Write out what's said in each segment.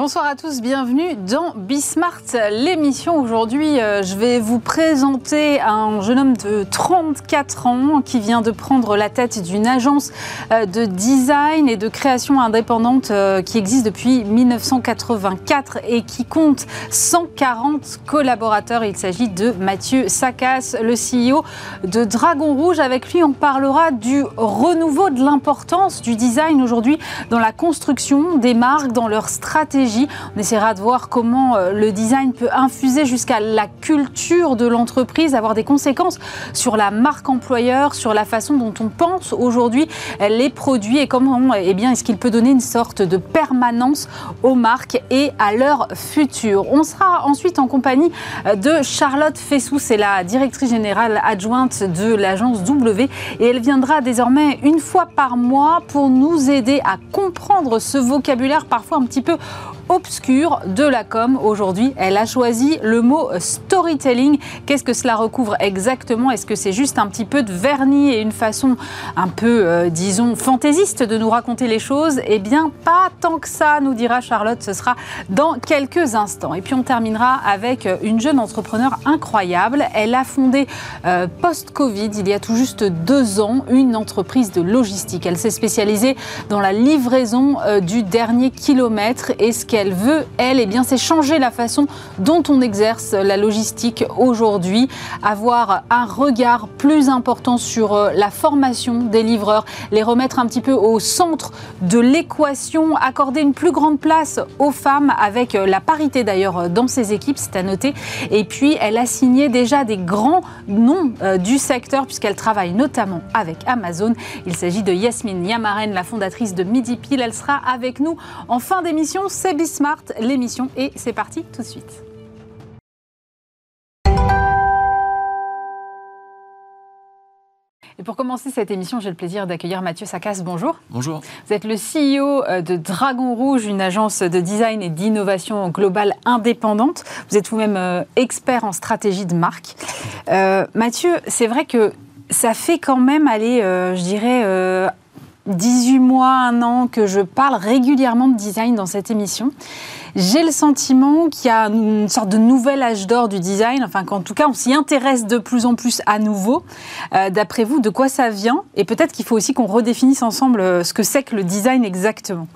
Bonsoir à tous, bienvenue dans Bismart, l'émission. Aujourd'hui, euh, je vais vous présenter un jeune homme de 34 ans qui vient de prendre la tête d'une agence euh, de design et de création indépendante euh, qui existe depuis 1984 et qui compte 140 collaborateurs. Il s'agit de Mathieu Sakas, le CEO de Dragon Rouge. Avec lui, on parlera du renouveau de l'importance du design aujourd'hui dans la construction des marques, dans leur stratégie on essaiera de voir comment euh, le design peut infuser jusqu'à la culture de l'entreprise, avoir des conséquences sur la marque employeur, sur la façon dont on pense aujourd'hui les produits et comment eh bien, est-ce qu'il peut donner une sorte de permanence aux marques et à leur futur. On sera ensuite en compagnie euh, de Charlotte Fessou, c'est la directrice générale adjointe de l'agence W et elle viendra désormais une fois par mois pour nous aider à comprendre ce vocabulaire parfois un petit peu obscure de la com. Aujourd'hui, elle a choisi le mot storytelling. Qu'est-ce que cela recouvre exactement? Est-ce que c'est juste un petit peu de vernis et une façon un peu, euh, disons, fantaisiste de nous raconter les choses? Eh bien, pas tant que ça, nous dira Charlotte. Ce sera dans quelques instants. Et puis, on terminera avec une jeune entrepreneur incroyable. Elle a fondé euh, post-Covid, il y a tout juste deux ans, une entreprise de logistique. Elle s'est spécialisée dans la livraison euh, du dernier kilomètre et ce qu'elle elle veut, elle, eh c'est changer la façon dont on exerce la logistique aujourd'hui, avoir un regard plus important sur euh, la formation des livreurs, les remettre un petit peu au centre de l'équation, accorder une plus grande place aux femmes avec euh, la parité d'ailleurs euh, dans ses équipes, c'est à noter. Et puis, elle a signé déjà des grands noms du secteur puisqu'elle travaille notamment avec Amazon. Il s'agit de Yasmine Yamaren, la fondatrice de Midi Pile. Elle sera avec nous en fin d'émission. C'est Smart, l'émission, et c'est parti tout de suite. Et pour commencer cette émission, j'ai le plaisir d'accueillir Mathieu Sakas. Bonjour. Bonjour. Vous êtes le CEO euh, de Dragon Rouge, une agence de design et d'innovation globale indépendante. Vous êtes vous-même euh, expert en stratégie de marque. Euh, Mathieu, c'est vrai que ça fait quand même aller, je dirais, 18 mois, un an que je parle régulièrement de design dans cette émission. J'ai le sentiment qu'il y a une sorte de nouvel âge d'or du design, enfin qu'en tout cas on s'y intéresse de plus en plus à nouveau. Euh, d'après vous, de quoi ça vient? Et peut-être qu'il faut aussi qu'on redéfinisse ensemble euh, ce que c'est que le design exactement.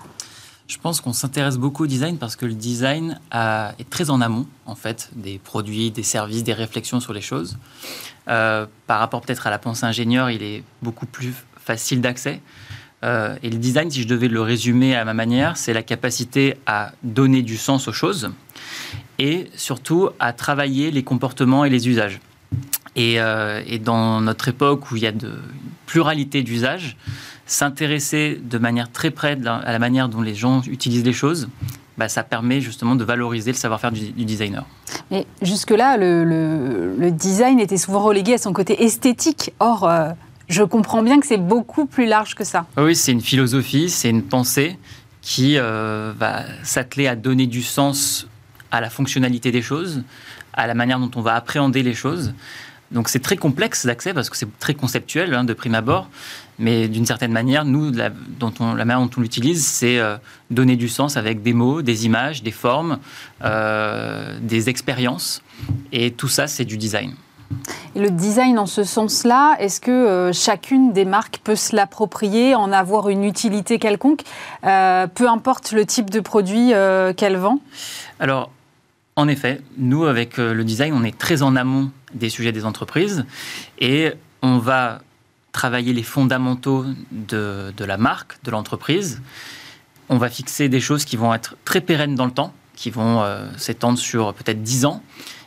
Je pense qu'on s'intéresse beaucoup au design parce que le design est très en amont, en fait, des produits, des services, des réflexions sur les choses. Euh, par rapport peut-être à la pensée ingénieure, il est beaucoup plus facile d'accès. Euh, et le design, si je devais le résumer à ma manière, c'est la capacité à donner du sens aux choses et surtout à travailler les comportements et les usages. Et, euh, dans notre époque où il y a de pluralité d'usages, s'intéresser de manière très près à la manière dont les gens utilisent les choses, bah, ça permet justement de valoriser le savoir-faire du, designer. Mais jusque-là, le, design était souvent relégué à son côté esthétique. Or, euh, je comprends bien que c'est beaucoup plus large que ça. Oui, c'est une philosophie, c'est une pensée qui euh, va s'atteler à donner du sens à la fonctionnalité des choses, à la manière dont on va appréhender les choses. Donc c'est très complexe d'accès parce que c'est très conceptuel hein, de prime abord, mais d'une certaine manière, nous, la, dont on, la manière dont on l'utilise, c'est euh, donner du sens avec des mots, des images, des formes, euh, des expériences, et tout ça, c'est du design. Et le design en ce sens-là, est-ce que euh, chacune des marques peut se l'approprier, en avoir une utilité quelconque, euh, peu importe le type de produit euh, qu'elle vend? Alors, en effet, nous, avec le design, on est très en amont des sujets des entreprises et on va travailler les fondamentaux de, de la marque, de l'entreprise. On va fixer des choses qui vont être très pérennes dans le temps, qui vont s'étendre sur peut-être 10 ans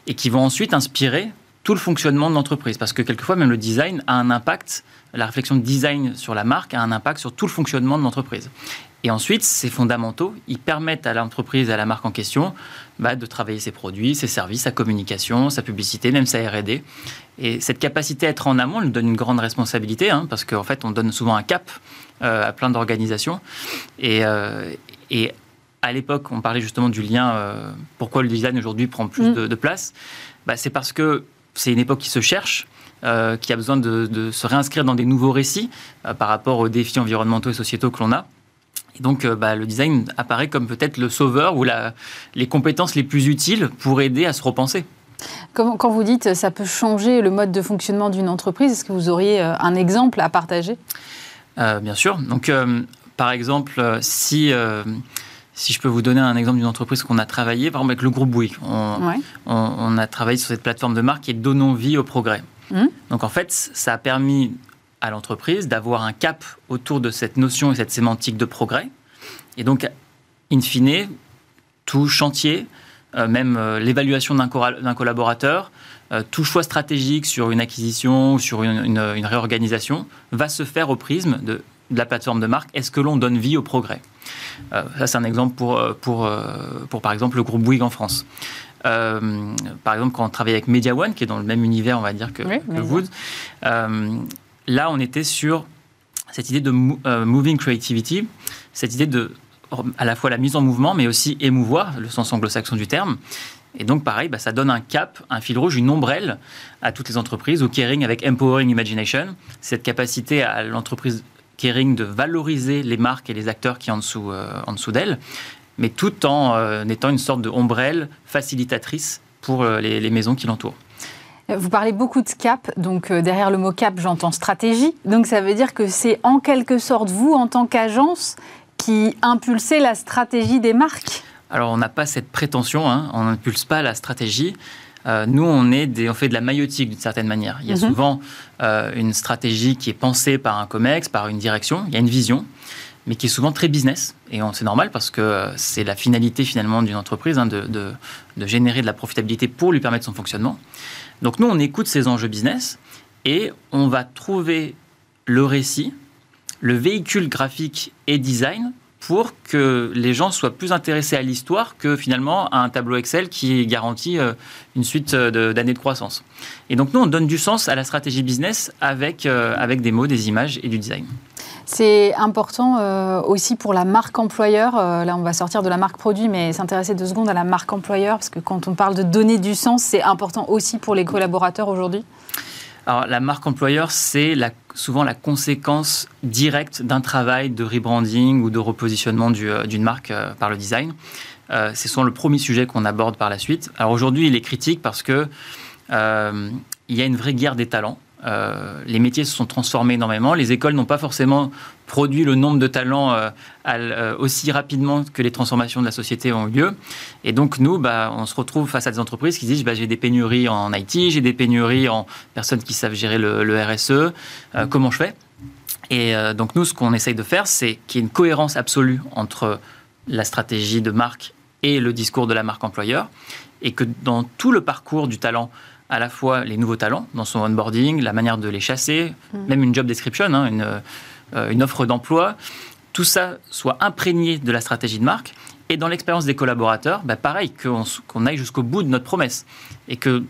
et qui vont ensuite inspirer tout le fonctionnement de l'entreprise. Parce que quelquefois, même le design a un impact, la réflexion de design sur la marque a un impact sur tout le fonctionnement de l'entreprise. Et ensuite, ces fondamentaux, ils permettent à l'entreprise, à la marque en question, bah, de travailler ses produits, ses services, sa communication, sa publicité, même sa R&D. Et cette capacité à être en amont, elle nous donne une grande responsabilité, hein, parce qu'en fait, on donne souvent un cap euh, à plein d'organisations. Et, euh, et à l'époque, on parlait justement du lien, euh, pourquoi le design aujourd'hui prend plus mm. de, de, place. Bah, c'est parce que c'est une époque qui se cherche, euh, qui a besoin de, se réinscrire dans des nouveaux récits euh, par rapport aux défis environnementaux et sociétaux que l'on a. Et donc, bah, le design apparaît comme peut-être le sauveur ou la, les compétences les plus utiles pour aider à se repenser. Quand, quand vous dites ça peut changer le mode de fonctionnement d'une entreprise, est-ce que vous auriez un exemple à partager? Bien sûr. Donc, par exemple, si si je peux vous donner un exemple d'une entreprise qu'on a travaillé, par exemple avec le groupe Bouygues, on, a travaillé sur cette plateforme de marque qui est Donnons vie au progrès. Hum. Donc en fait, ça a permis à l'entreprise d'avoir un cap autour de cette notion et cette sémantique de progrès. Et donc, in fine, tout chantier, euh, même euh, l'évaluation d'un collaborateur, euh, tout choix stratégique sur une acquisition ou sur une, réorganisation va se faire au prisme de la plateforme de marque. Est-ce que l'on donne vie au progrès euh, ça, c'est un exemple pour, euh, pour, euh, pour, par exemple, le groupe Bouygues en France. par exemple, quand on travaille avec Media One, qui est dans le même univers, on va dire, que, Wood, là, on était sur cette idée de moving creativity, cette idée de à la fois la mise en mouvement, mais aussi émouvoir, le sens anglo-saxon du terme. Et donc, pareil, bah, ça donne un cap, un fil rouge, une ombrelle à toutes les entreprises, ou Caring avec Empowering Imagination, cette capacité à l'entreprise Kering de valoriser les marques et les acteurs qui sont en dessous, euh, en dessous d'elle, mais tout en euh, étant une sorte de ombrelle facilitatrice pour euh, les, maisons qui l'entourent. Vous parlez beaucoup de cap, donc derrière le mot cap, j'entends stratégie. Donc ça veut dire que c'est en quelque sorte vous, en tant qu'agence, qui impulsez la stratégie des marques? Alors on n'a pas cette prétention, hein. on n'impulse pas la stratégie. Euh, nous, on, est des, on fait de la maillotique d'une certaine manière. Il y a mhm. souvent euh, une stratégie qui est pensée par un COMEX, par une direction, il y a une vision, mais qui est souvent très business. Et c'est normal parce que euh, c'est la finalité finalement d'une entreprise hein, de, de, générer de la profitabilité pour lui permettre son fonctionnement. Donc nous, on écoute ces enjeux business et on va trouver le récit, le véhicule graphique et design pour que les gens soient plus intéressés à l'histoire que finalement à un tableau Excel qui garantit euh, une suite euh, d'années de, croissance. Et donc nous, on donne du sens à la stratégie business avec, euh, avec des mots, des images et du design. C'est important aussi pour la marque employeur. là, on va sortir de la marque produit, mais s'intéresser deux secondes à la marque employeur, parce que quand on parle de donner du sens, c'est important aussi pour les collaborateurs aujourd'hui. Alors, la marque employeur, c'est souvent la conséquence directe d'un travail de rebranding ou de repositionnement euh, d'une marque euh, par le design. Euh, c'est souvent le premier sujet qu'on aborde par la suite. Alors aujourd'hui, il est critique parce que il y a une vraie guerre des talents. Les métiers se sont transformés énormément. Les écoles n'ont pas forcément produit le nombre de talents euh, euh, aussi rapidement que les transformations de la société ont eu lieu. Et donc, nous, bah, on se retrouve face à des entreprises qui disent bah, j'ai des pénuries en IT, j'ai des pénuries en personnes qui savent gérer le, RSE. comment je fais? Et donc, nous, ce qu'on essaye de faire, c'est qu'il y ait une cohérence absolue entre la stratégie de marque et le discours de la marque employeur. Et que dans tout le parcours du talent, à la fois les nouveaux talents dans son onboarding, la manière de les chasser, mm. même une job description, hein, euh, une, offre d'emploi, tout ça soit imprégné de la stratégie de marque. Et dans l'expérience des collaborateurs, bah pareil, qu'on aille jusqu'au bout de notre promesse. Et que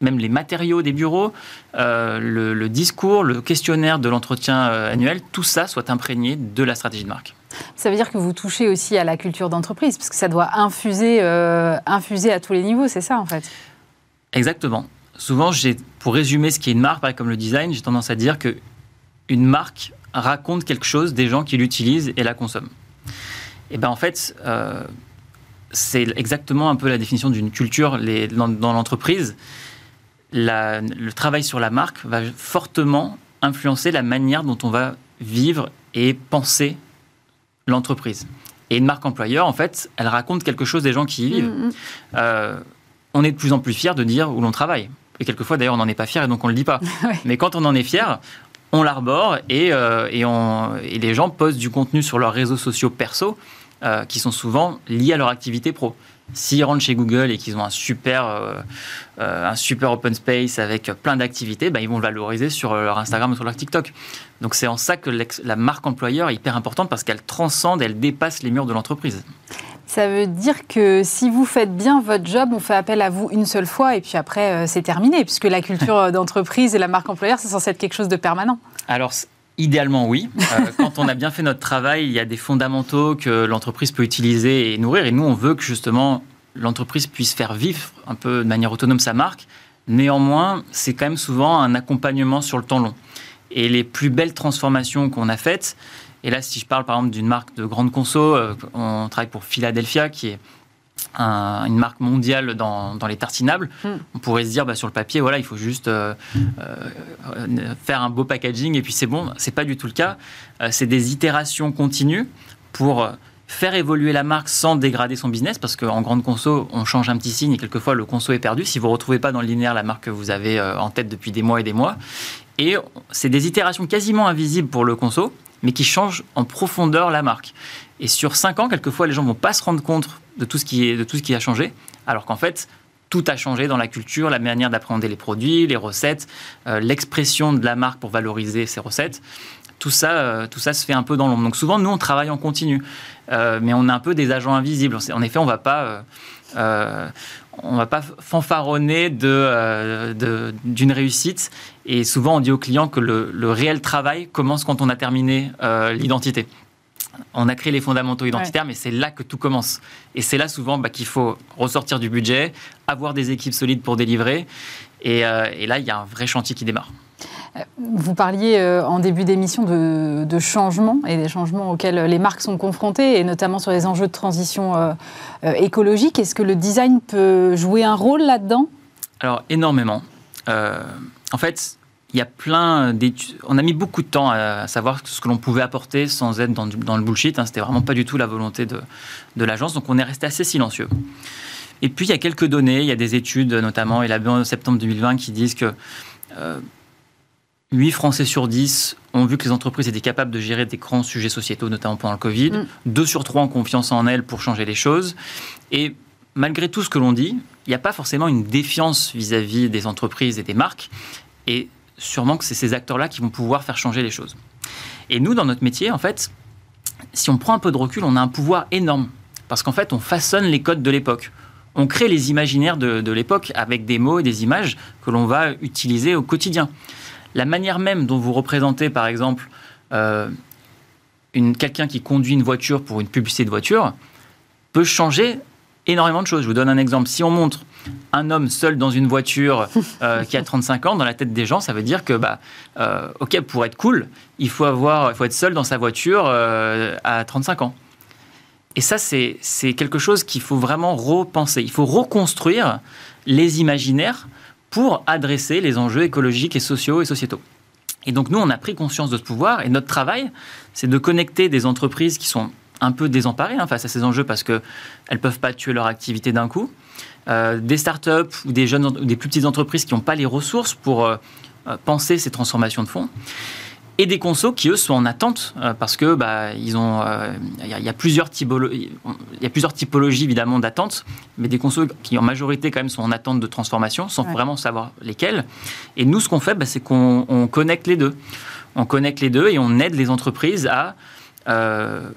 même les matériaux des bureaux, euh, le, discours, le questionnaire de l'entretien euh, annuel, tout ça soit imprégné de la stratégie de marque. Ça veut dire que vous touchez aussi à la culture d'entreprise, parce que ça doit infuser, infuser à tous les niveaux, c'est ça en fait? Exactement. Souvent, pour résumer ce qui est une marque, comme le design, j'ai tendance à dire que une marque raconte quelque chose des gens qui l'utilisent et la consomment. Et ben en fait, euh, c'est exactement un peu la définition d'une culture dans, l'entreprise. le travail sur la marque va fortement influencer la manière dont on va vivre et penser l'entreprise. Et une marque employeur, en fait, elle raconte quelque chose des gens qui y vivent. Mm-hmm. Euh, on est de plus en plus fier de dire où l'on travaille. Et quelquefois, d'ailleurs, on n'en est pas fier et donc on ne le dit pas. Mais quand on en est fier, on l'arbore et, euh, et, les gens postent du contenu sur leurs réseaux sociaux perso euh, qui sont souvent liés à leur activité pro. S'ils rentrent chez Google et qu'ils ont un super, euh, un super open space avec plein d'activités, ben, ils vont le valoriser sur leur Instagram ou sur leur TikTok. Donc c'est en ça que la marque employeur est hyper importante parce qu'elle transcende, elle dépasse les murs de l'entreprise. Ça veut dire que si vous faites bien votre job, on fait appel à vous une seule fois et puis après, euh, c'est terminé, puisque la culture d'entreprise et la marque employeur, c'est censé être quelque chose de permanent. Alors, Idéalement, oui. Euh, quand on a bien fait notre travail, il y a des fondamentaux que l'entreprise peut utiliser et nourrir. Et nous, on veut que justement l'entreprise puisse faire vivre un peu de manière autonome sa marque. Néanmoins, c'est quand même souvent un accompagnement sur le temps long. Et les plus belles transformations qu'on a faites, Et là, si je parle par exemple d'une marque de grande conso, on travaille pour Philadelphia, qui est une marque mondiale dans, les tartinables, hmm. on pourrait se dire bah, sur le papier, voilà, il faut juste faire un beau packaging et puis c'est bon. C'est pas du tout le cas. c'est des itérations continues pour faire évoluer la marque sans dégrader son business, parce qu'en grande conso, on change un petit signe et quelquefois le conso est perdu si vous ne retrouvez pas dans le linéaire la marque que vous avez euh, en tête depuis des mois et des mois. Et c'est des itérations quasiment invisibles pour le conso, mais qui changent en profondeur la marque. Et sur 5 ans, quelquefois, les gens ne vont pas se rendre compte de tout ce qui, est, de tout ce qui a changé, alors qu'en fait, tout a changé dans la culture, la manière d'appréhender les produits, les recettes, euh, l'expression de la marque pour valoriser ses recettes tout ça, euh, tout ça se fait un peu dans l'ombre. Donc souvent, nous, on travaille en continu, euh, mais on est un peu des agents invisibles. En effet, on va pas, on va pas fanfaronner de, d'une réussite. Et souvent, on dit aux clients que le, réel travail commence quand on a terminé l'identité. On a créé les fondamentaux identitaires, mais c'est là que tout commence. Et c'est là souvent bah, qu'il faut ressortir du budget, avoir des équipes solides pour délivrer. et là, il y a un vrai chantier qui démarre. Vous parliez euh, en début d'émission de, changements et des changements auxquels les marques sont confrontées, et notamment sur les enjeux de transition euh, euh, écologique. Est-ce que le design peut jouer un rôle là-dedans? Alors, énormément. en fait, il y a plein d'études. On a mis beaucoup de temps à savoir ce que l'on pouvait apporter sans être dans, le bullshit. Hein. C'était vraiment pas du tout la volonté de, de l'agence. Donc, on est resté assez silencieux. Et puis, il y a quelques données. Il y a des études, notamment élaborées en septembre 2020, qui disent que 8 Français sur 10 ont vu que les entreprises étaient capables de gérer des grands sujets sociétaux, notamment pendant le Covid. 2 mm. sur 3 ont confiance en elles pour changer les choses. Et malgré tout ce que l'on dit, il n'y a pas forcément une défiance vis-à-vis des entreprises et des marques. Et sûrement que c'est ces acteurs-là qui vont pouvoir faire changer les choses. Et nous, dans notre métier, en fait, si on prend un peu de recul, on a un pouvoir énorme. Parce qu'en fait, on façonne les codes de l'époque. On crée les imaginaires de, de l'époque avec des mots et des images que l'on va utiliser au quotidien la manière même dont vous représentez, par exemple, euh, quelqu'un qui conduit une voiture pour une publicité de voiture, peut changer énormément de choses. Je vous donne un exemple. Si on montre un homme seul dans une voiture euh, qui a 35 ans, dans la tête des gens, ça veut dire que, bah, euh, ok, pour être cool, il faut, avoir, il faut être seul dans sa voiture à 35 ans. Et ça, c'est quelque chose qu'il faut vraiment repenser. Il faut reconstruire les imaginaires pour adresser les enjeux écologiques et sociaux et sociétaux. Et donc nous, on a pris conscience de ce pouvoir et notre travail, c'est de connecter des entreprises qui sont un peu désemparées hein, face à ces enjeux parce qu'elles ne peuvent pas tuer leur activité d'un coup, euh, des startups ou des, plus petites entreprises qui n'ont pas les ressources pour euh, euh, penser ces transformations de fonds et des consos qui eux sont en attente euh, parce que bah ils ont il euh, y, a plusieurs typologies il y a plusieurs typologies évidemment d'attente mais des consos qui en majorité quand même sont en attente de transformation sans vraiment savoir lesquelles et nous ce qu'on fait bah, c'est qu'on connecte les deux. On connecte les deux et on aide les entreprises à euh,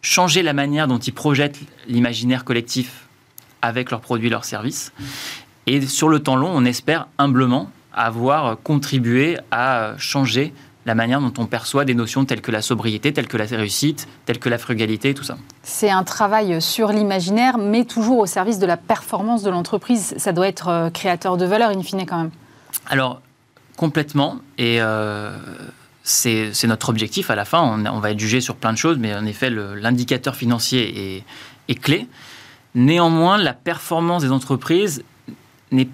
changer la manière dont ils projettent l'imaginaire collectif avec leurs produits leurs services. Et sur le temps long on espère humblement avoir contribué à changer la manière dont on perçoit des notions telles que la sobriété, telles que la réussite, telles que la frugalité, tout ça. C'est un travail sur l'imaginaire, mais toujours au service de la performance de l'entreprise. Ça doit être euh, créateur de valeur, in fine, quand même. Alors, complètement. Et euh, c'est notre objectif à la fin. On, va être jugé sur plein de choses, mais en effet, l'indicateur financier est, est clé. Néanmoins, la performance des entreprises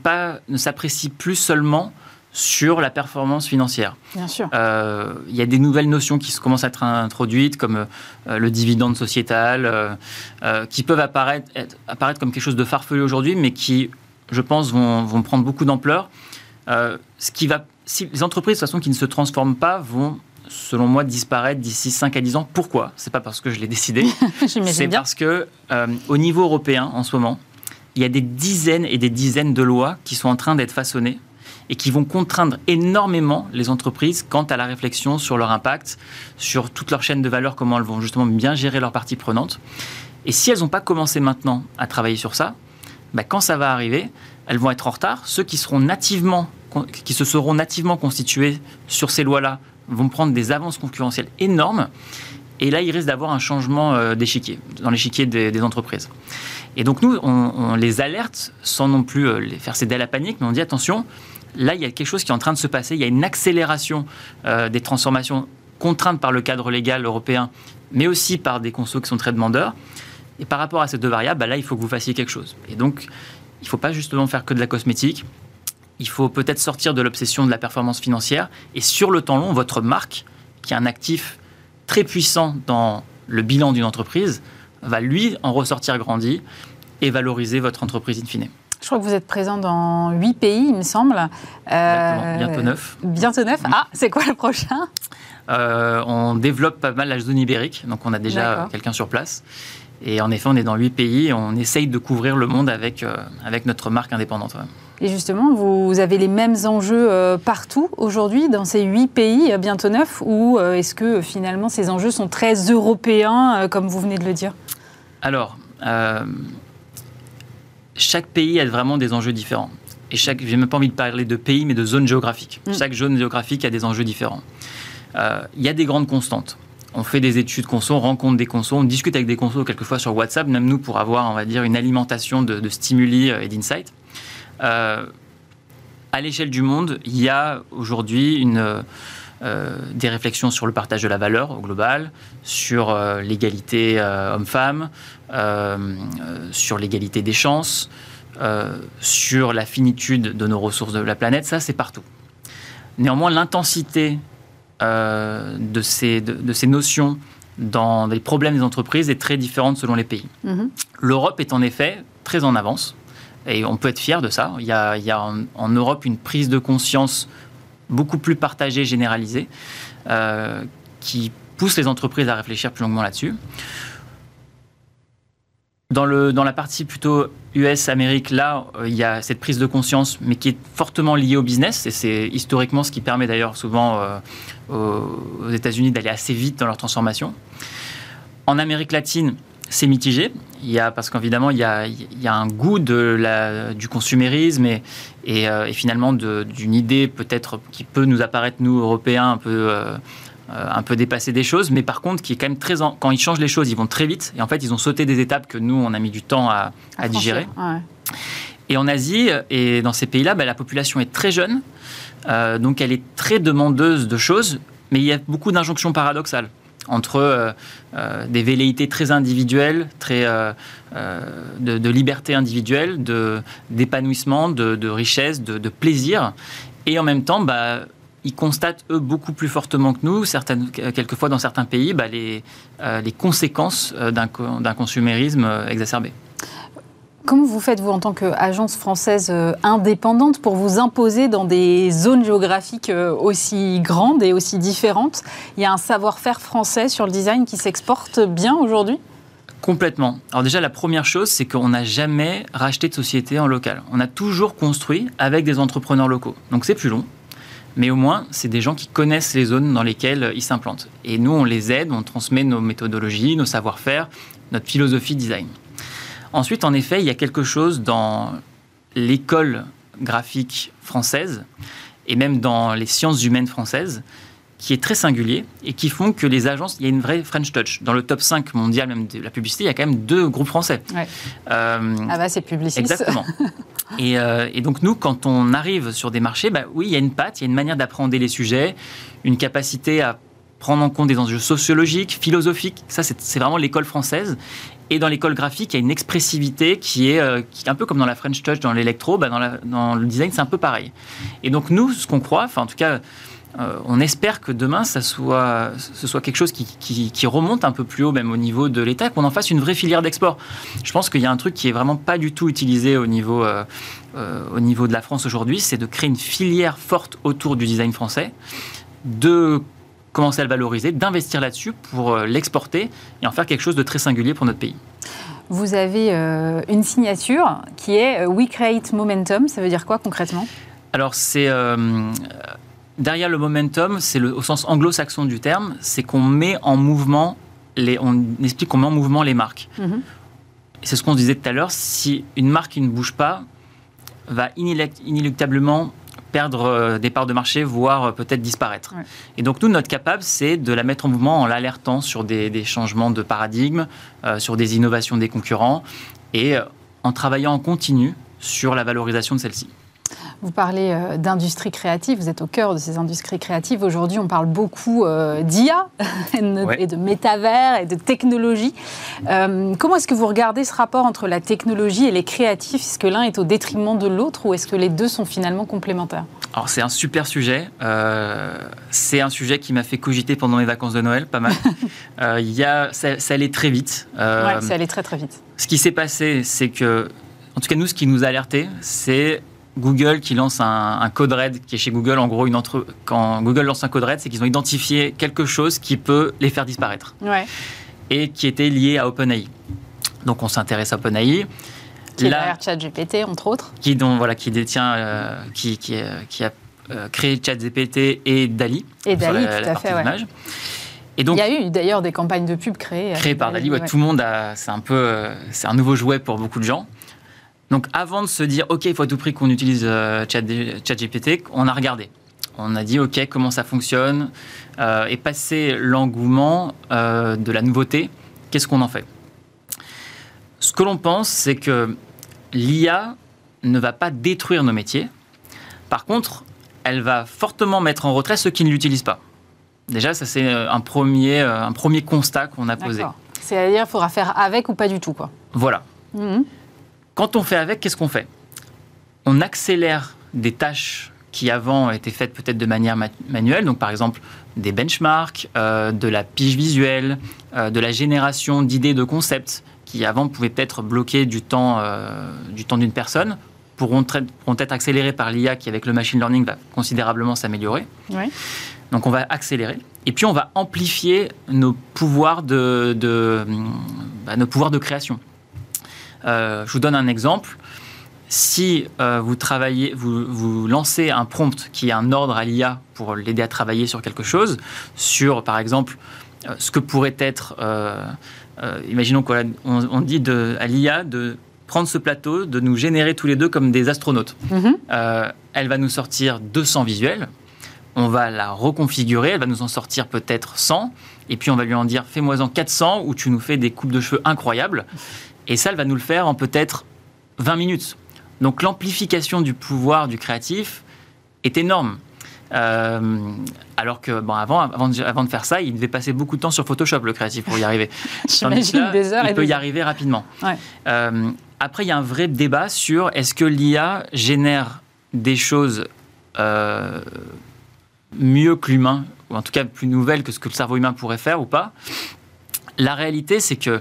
pas, ne s'apprécie plus seulement sur la performance financière. Bien sûr. Euh, il y a des nouvelles notions qui commencent à être introduites, comme euh, le dividende sociétal, euh, qui peuvent apparaître, apparaître comme quelque chose de farfelu aujourd'hui, mais qui, je pense, vont, vont prendre beaucoup d'ampleur. ce qui va, si les entreprises, de toute façon, qui ne se transforment pas, vont selon moi, disparaître d'ici 5 à 10 ans. Pourquoi? C'est pas parce que je l'ai décidé. C'est parce que, au niveau européen, en ce moment, il y a des dizaines et des dizaines de lois qui sont en train d'être façonnées et qui vont contraindre énormément les entreprises quant à la réflexion sur leur impact, sur toute leur chaîne de valeur, comment elles vont justement bien gérer leurs parties prenantes. Et si elles n'ont pas commencé maintenant à travailler sur ça, bah, quand ça va arriver, elles vont être en retard. Ceux qui, seront nativement, qui se seront nativement constitués sur ces lois-là vont prendre des avances concurrentielles énormes. Et là, il risque d'avoir un changement euh, d'échiquier, dans l'échiquier des, entreprises. Et donc, nous, on, les alerte sans non plus euh, les faire céder à la panique, mais on dit attention, là, il y a quelque chose qui est en train de se passer. Il y a une accélération euh, des transformations contraintes par le cadre légal européen, mais aussi par des consos qui sont très demandeurs. Et par rapport à ces deux variables, bah là, il faut que vous fassiez quelque chose. Et donc, il ne faut pas justement faire que de la cosmétique. Il faut peut-être sortir de l'obsession de la performance financière. Et sur le temps long, votre marque, qui est un actif très puissant dans le bilan d'une entreprise, va lui en ressortir grandi et valoriser votre entreprise in fine. Je crois que vous êtes présent dans huit pays, il me semble. Euh, bientôt neuf. Bientôt neuf. Ah, c'est quoi le prochain? Euh, On développe pas mal la zone ibérique, donc on a déjà quelqu'un sur place. Et en effet, on est dans huit pays et on essaye de couvrir le monde avec, euh, avec notre marque indépendante. Et justement, vous avez les mêmes enjeux partout aujourd'hui, dans ces huit pays, bientôt neuf, ou est-ce que finalement ces enjeux sont très européens, comme vous venez de le dire? Alors, chaque pays a vraiment des enjeux différents. Et chaque, j'ai même pas envie de parler de pays, mais de zones géographiques. Mm. Chaque zone géographique a des enjeux différents. Euh, il y a des grandes constantes. On fait des études conso, on rencontre des consos, on discute avec des consos quelquefois sur WhatsApp, même nous pour avoir, on va dire, une alimentation de, stimuli euh, et d'insights. Euh, à l'échelle du monde, il y a aujourd'hui une, des réflexions sur le partage de la valeur au global, sur l'égalité homme-femme, euh, sur l'égalité des chances, euh, sur la finitude de nos ressources de la planète, ça c'est partout. Néanmoins, l'intensité euh, de, ces, de, ces notions dans les problèmes des entreprises est très différente selon les pays. Mhm. L'Europe est en effet très en avance et on peut être fier de ça. Il y a, il y a en, Europe une prise de conscience beaucoup plus partagée, généralisée, qui pousse les entreprises à réfléchir plus longuement là-dessus. Dans, le, dans la partie plutôt US-Amérique, là, euh, il y a cette prise de conscience, mais qui est fortement liée au business. Et c'est historiquement ce qui permet d'ailleurs souvent euh, aux, États-Unis d'aller assez vite dans leur transformation. En Amérique latine, c'est mitigé. Il y a, parce qu'évidemment, il, il, y a un goût de la, du consumérisme et, et, euh, finalement d'une idée peut-être qui peut nous apparaître, nous, Européens, un peu euh, un peu dépasser des choses, mais par contre, qui est quand même très. Quand ils changent les choses, ils vont très vite. Et en fait, ils ont sauté des étapes que nous, on a mis du temps à, digérer. Et en Asie et dans ces pays-là, bah, la population est très jeune, euh, donc elle est très demandeuse de choses, mais il y a beaucoup d'injonctions paradoxales entre euh, des velléités très individuelles, très, de, liberté individuelle, d'épanouissement, de, richesse, de, plaisir, et en même temps, bah, ils constatent, eux, beaucoup plus fortement que nous, quelquefois dans certains pays, bah, les, euh, conséquences euh, d'un consumérisme euh, exacerbé. Comment vous faites, vous, en tant qu'agence française indépendante, pour vous imposer dans des zones géographiques aussi grandes et aussi différentes? Il y a un savoir-faire français sur le design qui s'exporte bien aujourd'hui? Complètement. Alors déjà, la première chose, c'est qu'on n'a jamais racheté de société en local. On a toujours construit avec des entrepreneurs locaux. Donc c'est plus long, mais au moins, c'est des gens qui connaissent les zones dans lesquelles ils s'implantent. Et nous, on les aide, on transmet nos méthodologies, nos savoir-faire, notre philosophie design. Ensuite, en effet, il y a quelque chose dans l'école graphique française et même dans les sciences humaines françaises qui est très singulier et qui font que les agences, il y a une vraie French touch. Dans le top 5 mondial même de la publicité, il y a quand même deux groupes français. Euh, ah bah c'est publiciste. Exactement. Euh, et, donc nous, quand on arrive sur des marchés, bah, oui, il y a une patte, il y a une manière d'appréhender les sujets, une capacité à prendre en compte des enjeux sociologiques, philosophiques. Ça, c'est vraiment l'école française. Et dans l'école graphique, il y a une expressivité qui est, euh, un peu comme dans la French Touch, dans l'électro, bah, dans, le design, c'est un peu pareil. Et donc nous, ce qu'on croit, enfin en tout cas, euh, on espère que demain, ça soit, ce soit quelque chose qui, remonte un peu plus haut, même au niveau de l'État, qu'on en fasse une vraie filière d'export. Je pense qu'il y a un truc qui est vraiment pas du tout utilisé au niveau, euh, au niveau de la France aujourd'hui, c'est de créer une filière forte autour du design français, de commencer à le valoriser, d'investir là-dessus pour l'exporter et en faire quelque chose de très singulier pour notre pays. Vous avez une signature qui est We Create Momentum. Ça veut dire quoi concrètement? Alors c'est derrière le momentum, c'est au sens anglo-saxon du terme, c'est qu'on met en mouvement les, on explique qu'on met en mouvement les marques. Mhm. C'est ce qu'on disait tout à l'heure. Si une marque qui ne bouge pas va inéluctablement perdre euh, des parts de marché, voire euh, peut-être disparaître. Et donc nous, notre capable, c'est de la mettre en mouvement en l'alertant sur des, changements de paradigme, euh, sur des innovations des concurrents, et en travaillant en continu sur la valorisation de celle-ci. Vous parlez euh, d'industrie créative, vous êtes au cœur de ces industries créatives. Aujourd'hui, on parle beaucoup euh, d'IA et de métavers et de technologie. Euh, comment est-ce que vous regardez ce rapport entre la technologie et les créatifs? Est-ce que l'un est au détriment de l'autre ou est-ce que les deux sont finalement complémentaires? Alors c'est un super sujet. c'est un sujet qui m'a fait cogiter pendant mes vacances de Noël, pas mal. il y a, ça, allait très vite. oui, ça allait très très vite. Ce qui s'est passé, c'est que, en tout cas nous, ce qui nous a alerté, c'est Google qui lance un, code red qui est chez Google. En gros, une entre... quand Google lance un code red, c'est qu'ils ont identifié quelque chose qui peut les faire disparaître. Et qui était lié à OpenAI. Donc on s'intéresse à OpenAI. Qui est derrière ChatGPT, entre autres. Qui, dont, voilà, qui détient, euh, qui, qui, euh, qui, a euh, créé ChatGPT et DALI. Et DALI, tout à fait, Et donc, il y a eu d'ailleurs des campagnes de pub créées. Créées par DALI, tout le monde a. C'est un peu. c'est un nouveau jouet pour beaucoup de gens. Donc avant de se dire, OK, il faut à tout prix qu'on utilise euh, ChatGPT, on a regardé. On a dit, OK, comment ça fonctionne euh, Et passer l'engouement euh, de la nouveauté, qu'est-ce qu'on en fait? Ce que l'on pense, c'est que l'IA ne va pas détruire nos métiers. Par contre, elle va fortement mettre en retrait ceux qui ne l'utilisent pas. Déjà, ça c'est un premier, un premier constat qu'on a posé. C'est-à-dire qu'il faudra faire avec ou pas du tout, quoi? Voilà. Mhm. Quand on fait avec, qu'est-ce qu'on fait? On accélère des tâches qui avant étaient faites peut-être de manière manuelle, donc par exemple des benchmarks, euh, de la pige visuelle, euh, de la génération d'idées, de concepts, qui avant pouvaient peut-être bloquer du temps euh, du temps d'une personne, pourront, pourront, être accélérés par l'IA qui, avec le machine learning, va considérablement s'améliorer. Donc on va accélérer. Et puis on va amplifier nos pouvoirs de, de bah, nos pouvoirs de création. Euh, je vous donne un exemple. Si euh, vous travaillez, vous, vous, lancez un prompt qui est un ordre à l'IA pour l'aider à travailler sur quelque chose, sur par exemple euh, ce que pourrait être, imaginons qu'on on dit de, à l'IA de prendre ce plateau, de nous générer tous les deux comme des astronautes. Mhm. elle va nous sortir 200 visuels, on va la reconfigurer, elle va nous en sortir peut-être 100, et puis on va lui en dire fais-moi en 400 où tu nous fais des coupes de cheveux incroyables. Et ça, elle va nous le faire en peut-être 20 minutes. Donc l'amplification du pouvoir du créatif est énorme. Euh, alors que bon, avant, avant de, avant, de, faire ça, il devait passer beaucoup de temps sur Photoshop, le créatif, pour y arriver. J'imagine des heures. Il peut y arriver rapidement. Euh, après, il y a un vrai débat sur est-ce que l'IA génère des choses euh, mieux que l'humain, ou en tout cas plus nouvelles que ce que le cerveau humain pourrait faire ou pas. La réalité, c'est que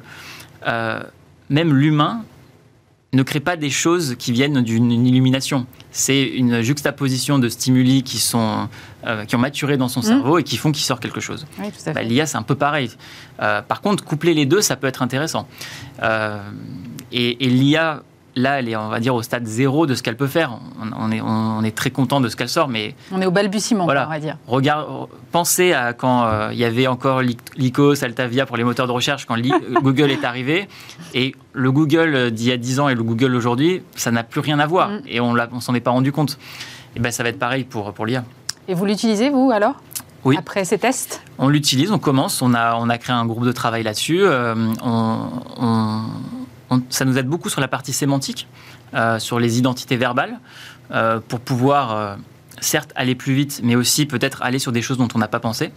même l'humain ne crée pas des choses qui viennent d'une illumination. C'est une juxtaposition de stimuli qui, sont, euh, qui ont maturé dans son mmh. cerveau et qui font qu'il sort quelque chose. Bah, L'IA, c'est un peu pareil. Euh, par contre, coupler les deux, ça peut être intéressant. Euh, et, et l'IA là, elle est, on va dire, au stade zéro de ce qu'elle peut faire. On, est, on, est, très content de ce qu'elle sort, mais... On est au balbutiement, on va dire. Regarde, pensez à quand euh, il y avait encore Lycos, Altavia pour les moteurs de recherche, quand Google est arrivé. Et le Google d'il y a 10 ans et le Google aujourd'hui, ça n'a plus rien à voir. Mm. Et on ne s'en est pas rendu compte. Et ben, ça va être pareil pour, pour l'IA. Et vous l'utilisez, vous, alors? Oui. Après ces tests? On l'utilise, on commence, on a, on a créé un groupe de travail là-dessus. Euh, on ça nous aide beaucoup sur la partie sémantique, euh, sur les identités verbales, euh, pour pouvoir, euh, certes, aller plus vite, mais aussi peut-être aller sur des choses dont on n'a pas pensé.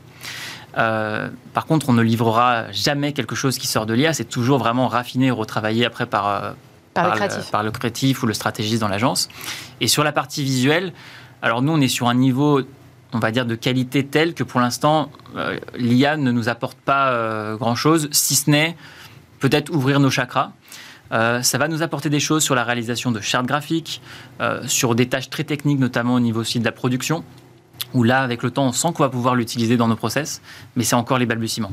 par contre, on ne livrera jamais quelque chose qui sort de l'IA. C'est toujours vraiment raffiné et retravaillé après par, par, le par, le créatif ou le stratégiste dans l'agence. Et sur la partie visuelle, alors nous, on est sur un niveau on va dire, de qualité telle que pour l'instant, l'IA ne nous apporte pas grand-chose, si ce n'est peut-être ouvrir nos chakras. Euh, ça va nous apporter des choses sur la réalisation de chartes graphiques, euh, sur des tâches très techniques, notamment au niveau aussi de la production, où là, avec le temps, on sent qu'on va pouvoir l'utiliser dans nos process, mais c'est encore les balbutiements.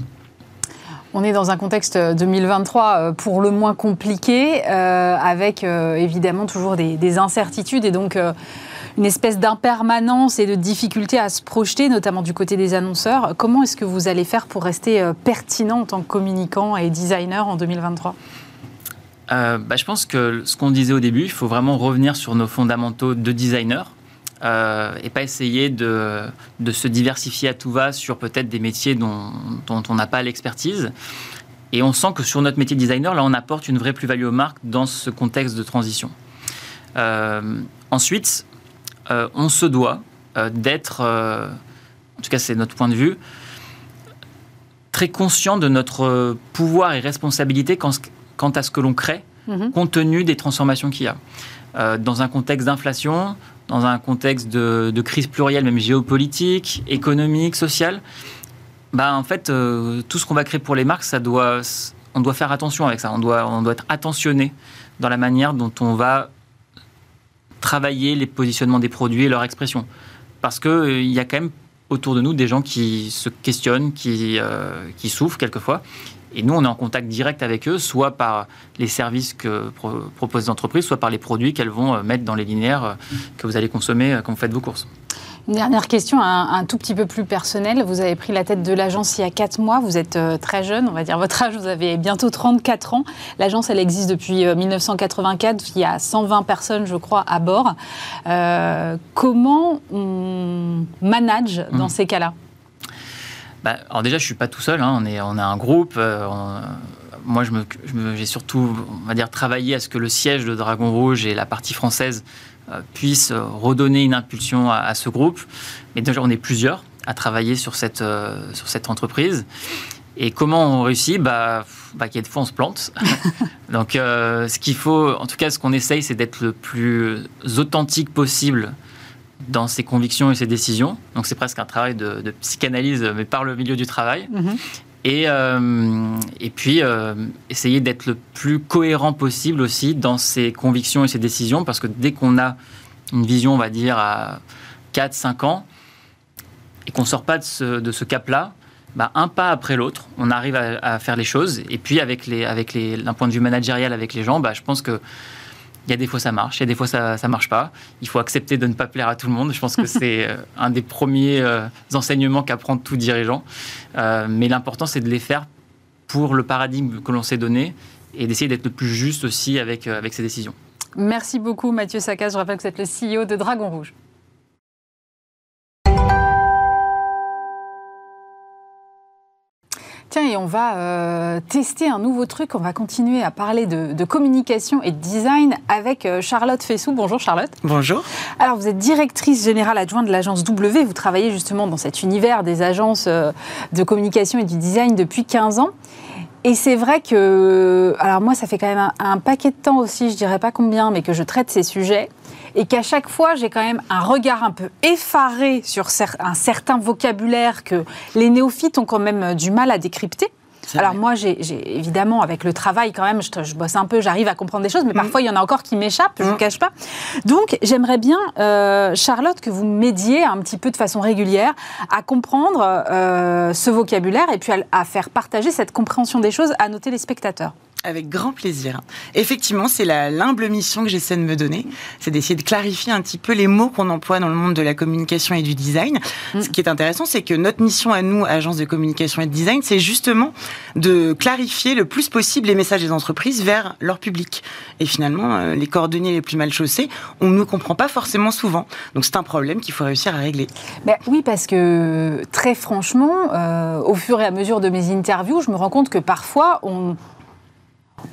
On est dans un contexte 2023 euh, pour le moins compliqué, avec évidemment toujours des, des, incertitudes et donc une espèce d'impermanence et de difficulté à se projeter, notamment du côté des annonceurs. Comment est-ce que vous allez faire pour rester pertinent en tant que communicant et designer en 2023 euh, bah, je pense que ce qu'on disait au début, il faut vraiment revenir sur nos fondamentaux de designer. Euh, et pas essayer de, se diversifier à tout va sur peut-être des métiers dont, on n'a pas l'expertise. Et on sent que sur notre métier de designer, là, on apporte une vraie plus-value aux marques dans ce contexte de transition. Euh, ensuite, on se doit d'être, en tout cas c'est notre point de vue, très conscient de notre pouvoir et responsabilité quant, à ce que l'on crée, mhm. compte tenu des transformations qu'il y a. dans un contexte d'inflation, dans un contexte de, crise plurielle, même géopolitique, économique, sociale, bah, en fait, tout ce qu'on va créer pour les marques, ça doit, on doit faire attention avec ça. On doit, on doit être attentionné dans la manière dont on va travailler les positionnements des produits et leur expression. Parce qu'il euh, y a quand même autour de nous des gens qui se questionnent, qui, euh, qui souffrent quelquefois. Et nous, on est en contact direct avec eux, soit par les services que proposent les entreprises, soit par les produits qu'elles vont euh, mettre dans les linéaires que vous allez consommer quand vous faites vos courses. Une dernière question, un, tout petit peu plus personnel. Vous avez pris la tête de l'agence il y a 4 mois. Vous êtes euh, très jeune, on va dire votre âge. Vous avez bientôt 34 ans. L'agence, elle existe depuis 1984. Euh, il y a 120 personnes, je crois, à bord. Euh, comment on manage dans mmh. ces cas-là? Bah, Alors déjà, je suis pas tout seul. Hein. On, est, on a un groupe. moi, j'ai surtout, on va dire, travaillé à ce que le siège de Dragon Rouge et la partie française euh, puisse redonner une impulsion à, ce groupe. Mais déjà, on est plusieurs à travailler sur cette, euh, sur cette entreprise. Et comment on réussit? Bah, bah, qu'il y a des fois, on se plante. Donc, euh, ce qu'il faut, en tout cas, ce qu'on essaye, c'est d'être le plus authentique possible dans ses convictions et ses décisions. Donc, c'est presque un travail de, psychanalyse, mais par le milieu du travail. Mm-hmm. Et, euh, et puis, euh, essayer d'être le plus cohérent possible aussi dans ses convictions et ses décisions, parce que dès qu'on a une vision, on va dire, à 4-5 ans, et qu'on ne sort pas de ce, de ce cap-là, bah, un pas après l'autre, on arrive à, à, faire les choses. Et puis, avec, les, avec les, d'un point de vue managérial avec les gens, bah, je pense que il y a des fois ça marche, il y a des fois ça ne marche pas. Il faut accepter de ne pas plaire à tout le monde. Je pense que c'est euh, un des premiers euh, enseignements qu'apprend tout dirigeant. Euh, mais l'important, c'est de les faire pour le paradigme que l'on s'est donné et d'essayer d'être le plus juste aussi avec, avec ses décisions. Merci beaucoup Mathieu Saccas. Je rappelle que vous êtes le CEO de Dragon Rouge. Tiens, et on va euh, tester un nouveau truc. On va continuer à parler de, communication et de design avec euh, Charlotte Fessou. Bonjour Charlotte. Bonjour. Alors, vous êtes directrice générale adjointe de l'agence W. Vous travaillez justement dans cet univers des agences euh, de communication et du design depuis 15 ans. Et c'est vrai que, alors moi, ça fait quand même un, un, paquet de temps aussi, je dirais pas combien, mais que je traite ces sujets et qu'à chaque fois, j'ai quand même un regard un peu effaré sur un certain vocabulaire que les néophytes ont quand même euh, du mal à décrypter. Alors moi, j'ai évidemment, avec le travail quand même, je, bosse un peu, j'arrive à comprendre des choses, mais mm. parfois il y en a encore qui m'échappent, je ne mm. cache pas. Donc j'aimerais bien, euh, Charlotte, que vous m'aidiez un petit peu de façon régulière à comprendre euh, ce vocabulaire et puis à faire partager cette compréhension des choses à nos téléspectateurs. Avec grand plaisir. Effectivement, c'est la l'humble mission que j'essaie de me donner, c'est d'essayer de clarifier un petit peu les mots qu'on emploie dans le monde de la communication et du design. Mm. Ce qui est intéressant, c'est que notre mission à nous, agence de communication et de design, c'est justement de clarifier le plus possible les messages des entreprises vers leur public. Et finalement, euh, les coordonnées les plus mal chaussés, on ne comprend pas forcément souvent. Donc c'est un problème qu'il faut réussir à régler. Ben, oui, parce que très franchement, euh, au fur et à mesure de mes interviews, je me rends compte que parfois on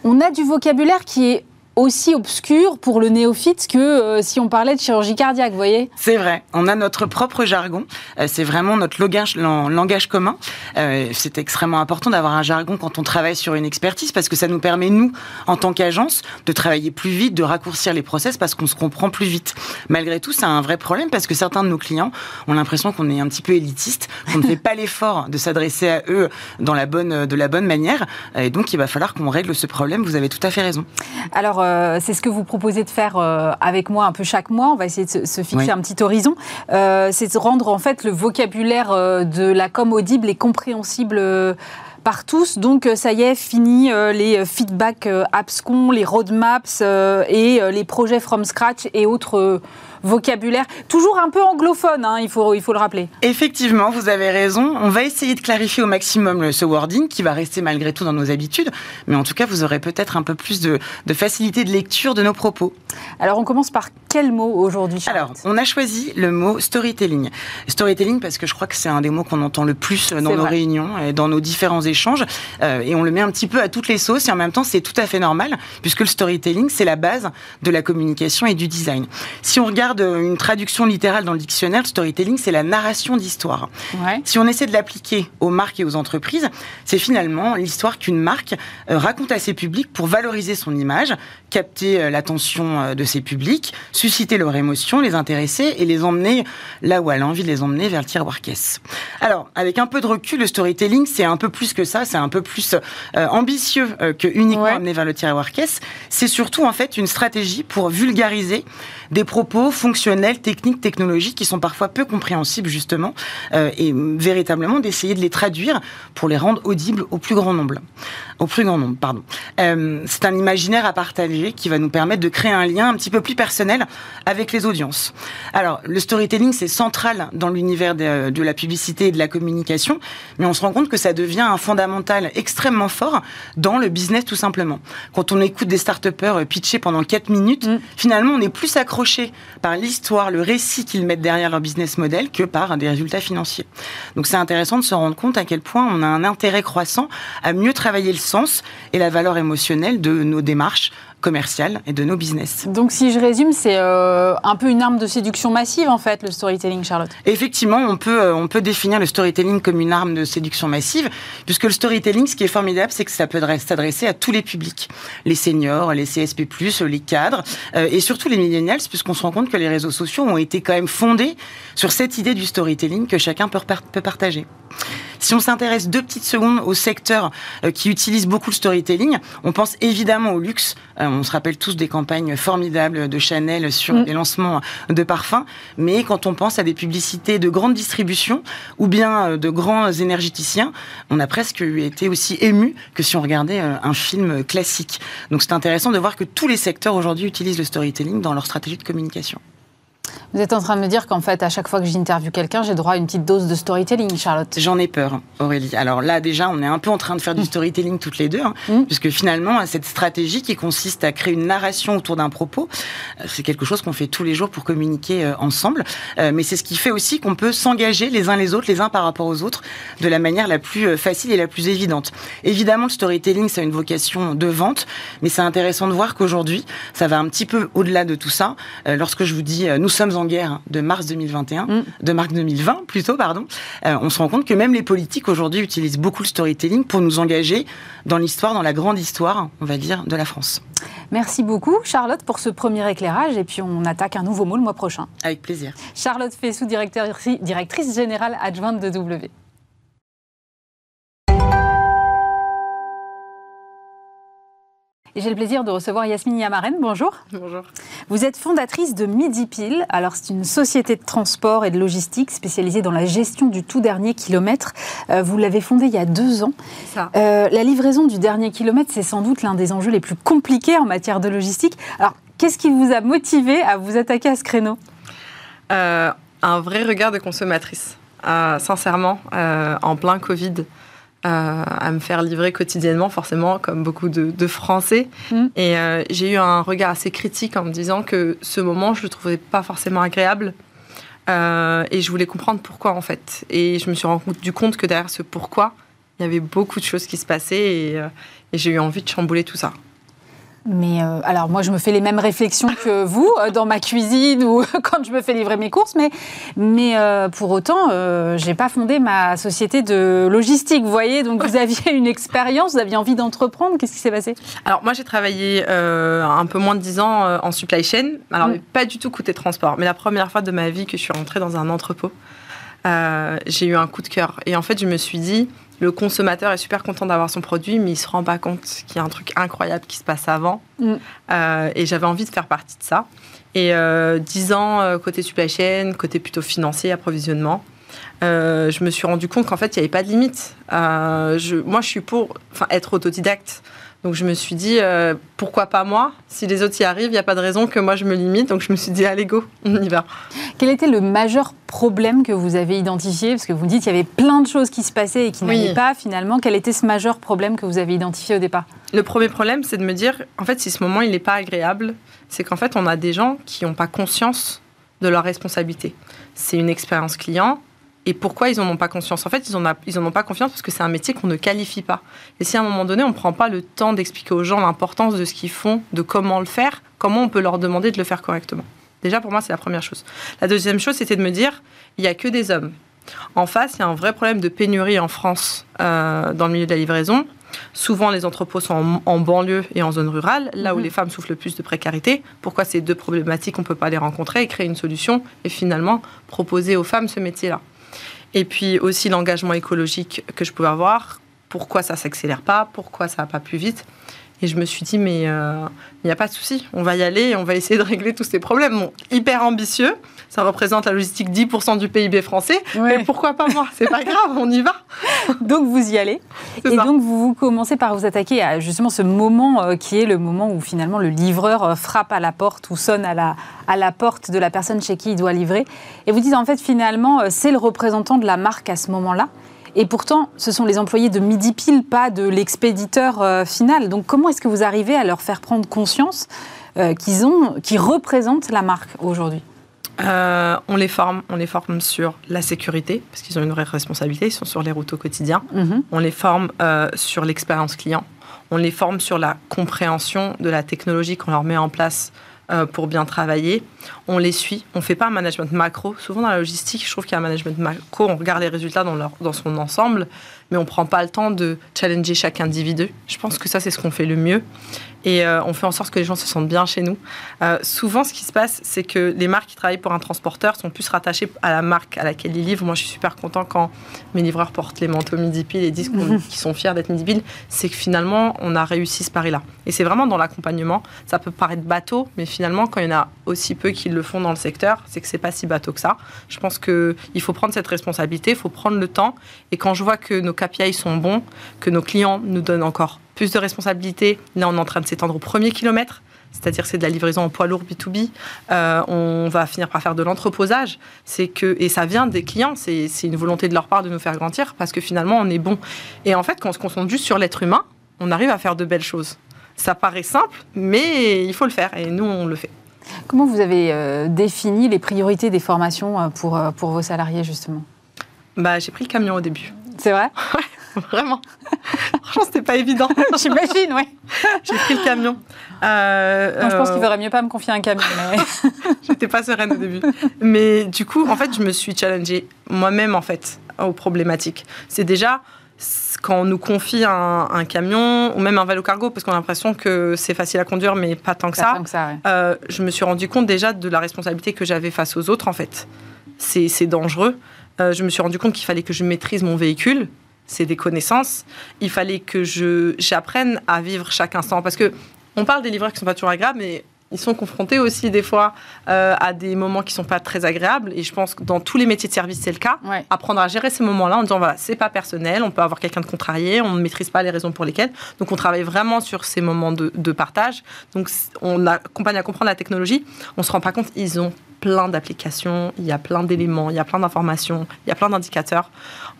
on a du vocabulaire qui est aussi obscur pour le néophyte que euh, si on parlait de chirurgie cardiaque, vous voyez C'est vrai, on a notre propre jargon, euh, c'est vraiment notre langage, langage commun. Euh, c'est extrêmement important d'avoir un jargon quand on travaille sur une expertise parce que ça nous permet, nous, en tant qu'agence, de travailler plus vite, de raccourcir les process parce qu'on se comprend plus vite. Malgré tout, c'est un vrai problème parce que certains de nos clients ont l'impression qu'on est un petit peu élitiste, qu'on ne fait pas l'effort de s'adresser à eux dans la bonne, de la bonne manière. Et donc, il va falloir qu'on règle ce problème. Vous avez tout à fait raison. Alors, euh, c'est ce que vous proposez de faire euh, avec moi un peu chaque mois. On va essayer de se, fixer un petit horizon. Euh, c'est de rendre en fait le vocabulaire de la com audible et compréhensible par tous. Donc ça y est, fini les feedbacks AppsCon, les roadmaps et les projets from scratch et autres vocabulaire, toujours un peu anglophone, hein, il, faut, il faut le rappeler. Effectivement, vous avez raison. On va essayer de clarifier au maximum ce wording qui va rester malgré tout dans nos habitudes, mais en tout cas, vous aurez peut-être un peu plus de, facilité de lecture de nos propos. Alors, on commence par quel mot aujourd'hui Alors, on a choisi le mot storytelling. Storytelling parce que je crois que c'est un des mots qu'on entend le plus dans nos réunions et dans nos différents échanges, euh, et on le met un petit peu à toutes les sauces, et en même temps, c'est tout à fait normal, puisque le storytelling, c'est la base de la communication et du design. Si on regarde regarde une traduction littérale dans le dictionnaire, le storytelling, c'est la narration d'histoire. Si on essaie de l'appliquer aux marques et aux entreprises, c'est finalement l'histoire qu'une marque euh, raconte à ses publics pour valoriser son image, capter euh, l'attention euh, de ses publics, susciter leur émotion, les intéresser et les emmener là où elle a envie de les emmener vers le tiroir caisse. Alors, avec un peu de recul, le storytelling, c'est un peu plus que ça, c'est un peu plus ambitieux que uniquement amener vers le tiroir caisse. C'est surtout en fait une stratégie pour vulgariser des propos fonctionnels, techniques, technologiques qui sont parfois peu compréhensibles justement, euh, et véritablement d'essayer de les traduire pour les rendre audibles au plus grand nombre. Au plus grand nombre, pardon. Euh, c'est un imaginaire à partager qui va nous permettre de créer un lien un petit peu plus personnel avec les audiences. Alors, le storytelling, c'est central dans l'univers de, de, la publicité et de la communication, mais on se rend compte que ça devient un fondamental extrêmement fort dans le business tout simplement. Quand on écoute des start-upers pitcher pendant 4 minutes, mm. finalement, on est plus par l'histoire, le récit qu'ils mettent derrière leur business model que par des résultats financiers. Donc, c'est intéressant de se rendre compte à quel point on a un intérêt croissant à mieux travailler le sens et la valeur émotionnelle de nos démarches commerciales et de nos business. Donc si je résume, c'est euh, un peu une arme de séduction massive en fait, le storytelling, Charlotte. Effectivement, on peut, euh, on peut définir le storytelling comme une arme de séduction massive, puisque le storytelling, ce qui est formidable, c'est que ça peut s'adresser à tous les publics, les seniors, les CSP+, les cadres, euh, et surtout les millennials, puisqu'on se rend compte que les réseaux sociaux ont été quand même fondés sur cette idée du storytelling que chacun peut, peut partager. Si on s'intéresse deux petites secondes au secteur qui utilise beaucoup le storytelling, on pense évidemment au luxe. Euh, on se rappelle tous des campagnes formidables de Chanel sur mm. les lancements de parfums. Mais quand on pense à des publicités de grande distribution ou bien euh, de grands énergéticiens, on a presque été aussi ému que si on regardait un film classique. Donc c'est intéressant de voir que tous les secteurs aujourd'hui utilisent le storytelling dans leur stratégie de communication. Vous êtes en train de me dire qu'en fait, à chaque fois que j'interviewe quelqu'un, j'ai droit à une petite dose de storytelling, Charlotte. J'en ai peur, Aurélie. Alors là, déjà, on est un peu en train de faire du mm. storytelling toutes les deux, hein, mm. puisque finalement, cette stratégie qui consiste à créer une narration autour d'un propos, euh, c'est quelque chose qu'on fait tous les jours pour communiquer euh, ensemble. Euh, mais c'est ce qui fait aussi qu'on peut s'engager les uns les autres, les uns par rapport aux autres, de la manière la plus facile et la plus évidente. Évidemment, le storytelling, ça a une vocation de vente, mais c'est intéressant de voir qu'aujourd'hui, ça va un petit peu au-delà de tout ça. lorsque je vous dis, nous sommes en guerre de mars 2021, mm. de mars 2020 plutôt, pardon, euh, on se rend compte que même les politiques aujourd'hui utilisent beaucoup le storytelling pour nous engager dans l'histoire, dans la grande histoire, on va dire, de la France. Merci beaucoup, Charlotte, pour ce premier éclairage. Et puis, on attaque un nouveau mot le mois prochain. Avec plaisir. Charlotte Fessou, directrice générale adjointe de W. j'ai le plaisir de recevoir Yasmine Yamaren. Bonjour. Bonjour. Vous êtes fondatrice de Midi Pile. Alors, c'est une société de transport et de logistique spécialisée dans la gestion du tout dernier kilomètre. Euh, vous l'avez fondée il y a deux ans. Ça. Euh, la livraison du dernier kilomètre, c'est sans doute l'un des enjeux les plus compliqués en matière de logistique. Alors, qu'est-ce qui vous a motivé à vous attaquer à ce créneau? Euh, Un vrai regard de consommatrice. sincèrement, en plein Covid, euh, à me faire livrer quotidiennement, forcément, comme beaucoup de, Français. Mm. Et euh, j'ai eu un regard assez critique en me disant que ce moment, je le trouvais pas forcément agréable. Euh, et je voulais comprendre pourquoi, en fait. Et je me suis rendu compte que derrière ce pourquoi, il y avait beaucoup de choses qui se passaient et j'ai eu envie de chambouler tout ça. Mais euh, alors moi je me fais les mêmes réflexions que vous euh, dans ma cuisine ou quand je me fais livrer mes courses, mais, mais euh, pour autant j'ai pas fondé ma société de logistique, vous voyez. Donc vous aviez une expérience, vous aviez envie d'entreprendre. Qu'est-ce qui s'est passé? Alors moi j'ai travaillé un peu moins de 10 ans en supply chain. Alors mm. pas du tout côté transport, mais la première fois de ma vie que je suis rentrée dans un entrepôt, j'ai eu un coup de cœur et en fait je me suis dit le consommateur est super content d'avoir son produit, mais il se rend pas compte qu'il y a un truc incroyable qui se passe avant. Mm. Euh, et j'avais envie de faire partie de ça. Et euh, dix ans euh, côté supply chain, côté plutôt financier, approvisionnement. je me suis rendu compte qu'en fait, il n'y avait pas de limite. Je, moi, je suis pour être autodidacte. Donc je me suis dit, euh, pourquoi pas moi? Si les autres y arrivent, il n'y a pas de raison que moi je me limite. Donc je me suis dit, allez go, on y va. Quel était le majeur problème que vous avez identifié? Parce que vous me dites qu'il y avait plein de choses qui se passaient et qui n'allaient pas finalement. Quel était ce majeur problème que vous avez identifié au départ? Le premier problème, c'est de me dire, en fait, si ce moment il n'est pas agréable, c'est qu'en fait, on a des gens qui n'ont pas conscience de leur responsabilité. C'est une expérience client, et pourquoi ils n'en ont pas conscience? En fait, ils n'en ils ont pas confiance parce que c'est un métier qu'on ne qualifie pas. Et si à un moment donné, on ne prend pas le temps d'expliquer aux gens l'importance de ce qu'ils font, de comment le faire, comment on peut leur demander de le faire correctement? Déjà, pour moi, c'est la première chose. La deuxième chose, c'était de me dire, il n'y a que des hommes. En face, il y a un vrai problème de pénurie en France euh, dans le milieu de la livraison. Souvent, les entrepôts sont en, banlieue et en zone rurale, là où mhm. les femmes souffrent le plus de précarité. Pourquoi ces deux problématiques, on ne peut pas les rencontrer et créer une solution et finalement proposer aux femmes ce métier-là? Et puis aussi l'engagement écologique que je pouvais avoir. Pourquoi ça s'accélère pas? Pourquoi ça va pas plus vite? Et je me suis dit, mais euh, il n'y a pas de souci, on va y aller et on va essayer de régler tous ces problèmes. Bon, hyper ambitieux, ça représente la logistique 10% du PIB français, mais pourquoi pas moi? C'est pas grave, on y va. donc vous y allez. Et donc vous, commencez par vous attaquer à justement ce moment euh, qui est le moment où finalement le livreur euh, frappe à la porte ou sonne à la, à la porte de la personne chez qui il doit livrer. Et vous dites en fait finalement, c'est le représentant de la marque à ce moment-là. Et pourtant, ce sont les employés de Midi Pile, pas de l'expéditeur euh, final. Donc comment est-ce que vous arrivez à leur faire prendre conscience euh, qu'ils ont, représentent la marque aujourd'hui? Euh, on les forme, on les forme sur la sécurité parce qu'ils ont une vraie responsabilité, ils sont sur les routes au quotidien. Mhm. On les forme sur l'expérience client. On les forme sur la compréhension de la technologie qu'on leur met en place euh, pour bien travailler. On les suit. On ne fait pas un management macro. Souvent dans la logistique, je trouve qu'il y a un management macro. On regarde les résultats dans, leur, dans son ensemble, mais on ne prend pas le temps de challenger chaque individu. Je pense que ça, c'est ce qu'on fait le mieux et euh, on fait en sorte que les gens se sentent bien chez nous. Euh, souvent, ce qui se passe, c'est que les marques qui travaillent pour un transporteur sont plus rattachées à la marque à laquelle ils livrent. Moi, je suis super content quand mes livreurs portent les manteaux midi pile et disent qu'ils sont fiers d'être midi pile. C'est que finalement, on a réussi ce pari-là. Et c'est vraiment dans l'accompagnement. Ça peut paraître bateau, mais finalement, quand il y en a aussi peu qui le font dans le secteur, c'est que c'est pas si bateau que ça. Je pense qu'il faut prendre cette responsabilité, il faut prendre le temps. Et quand je vois que nos KPI sont bons, que nos clients nous donnent encore plus de responsabilités. Là, on est en train de s'étendre au premier kilomètre c'est-à-dire c'est de la livraison en poids lourd B2B. Euh, on va finir par faire de l'entreposage. C'est que et ça vient des clients. C'est une volonté de leur part de nous faire grandir parce que finalement on est bon. Et en fait, quand on se concentre juste sur l'être humain, on arrive à faire de belles choses. Ça paraît simple, mais il faut le faire et nous on le fait. Comment vous avez euh, défini les priorités des formations euh, pour, pour vos salariés justement? Bah, j'ai pris le camion au début. C'est vrai Vraiment. Franchement, c'était pas évident. J'imagine, oui. J'ai pris le camion. Euh, je pense qu'il euh, vaudrait mieux pas me confier un camion. Mais... J'étais pas sereine au début. Mais du coup, en fait, je me suis challengée moi-même, en fait, aux problématiques. C'est déjà quand on nous confie un, camion ou même un vélo cargo, parce qu'on a l'impression que c'est facile à conduire, mais pas tant que ça, euh, je me suis rendu compte déjà de la responsabilité que j'avais face aux autres, en fait. C'est dangereux. Je me suis rendu compte qu'il fallait que je maîtrise mon véhicule c'est des connaissances. Il fallait que j'apprenne à vivre chaque instant parce que on parle des livreurs qui sont pas toujours agréables, mais ils sont confrontés aussi des fois euh, à des moments qui sont pas très agréables. Et je pense que dans tous les métiers de service, c'est le cas. Apprendre à gérer ces moments-là en disant voilà, c'est pas personnel, on peut avoir quelqu'un de contrarié, on ne maîtrise pas les raisons pour lesquelles. Donc on travaille vraiment sur ces moments de, de partage. Donc on accompagne à comprendre la technologie. On se rend pas compte, ils ont plein d'applications, il y a plein d'éléments, il y a plein d'informations, il y a plein d'indicateurs.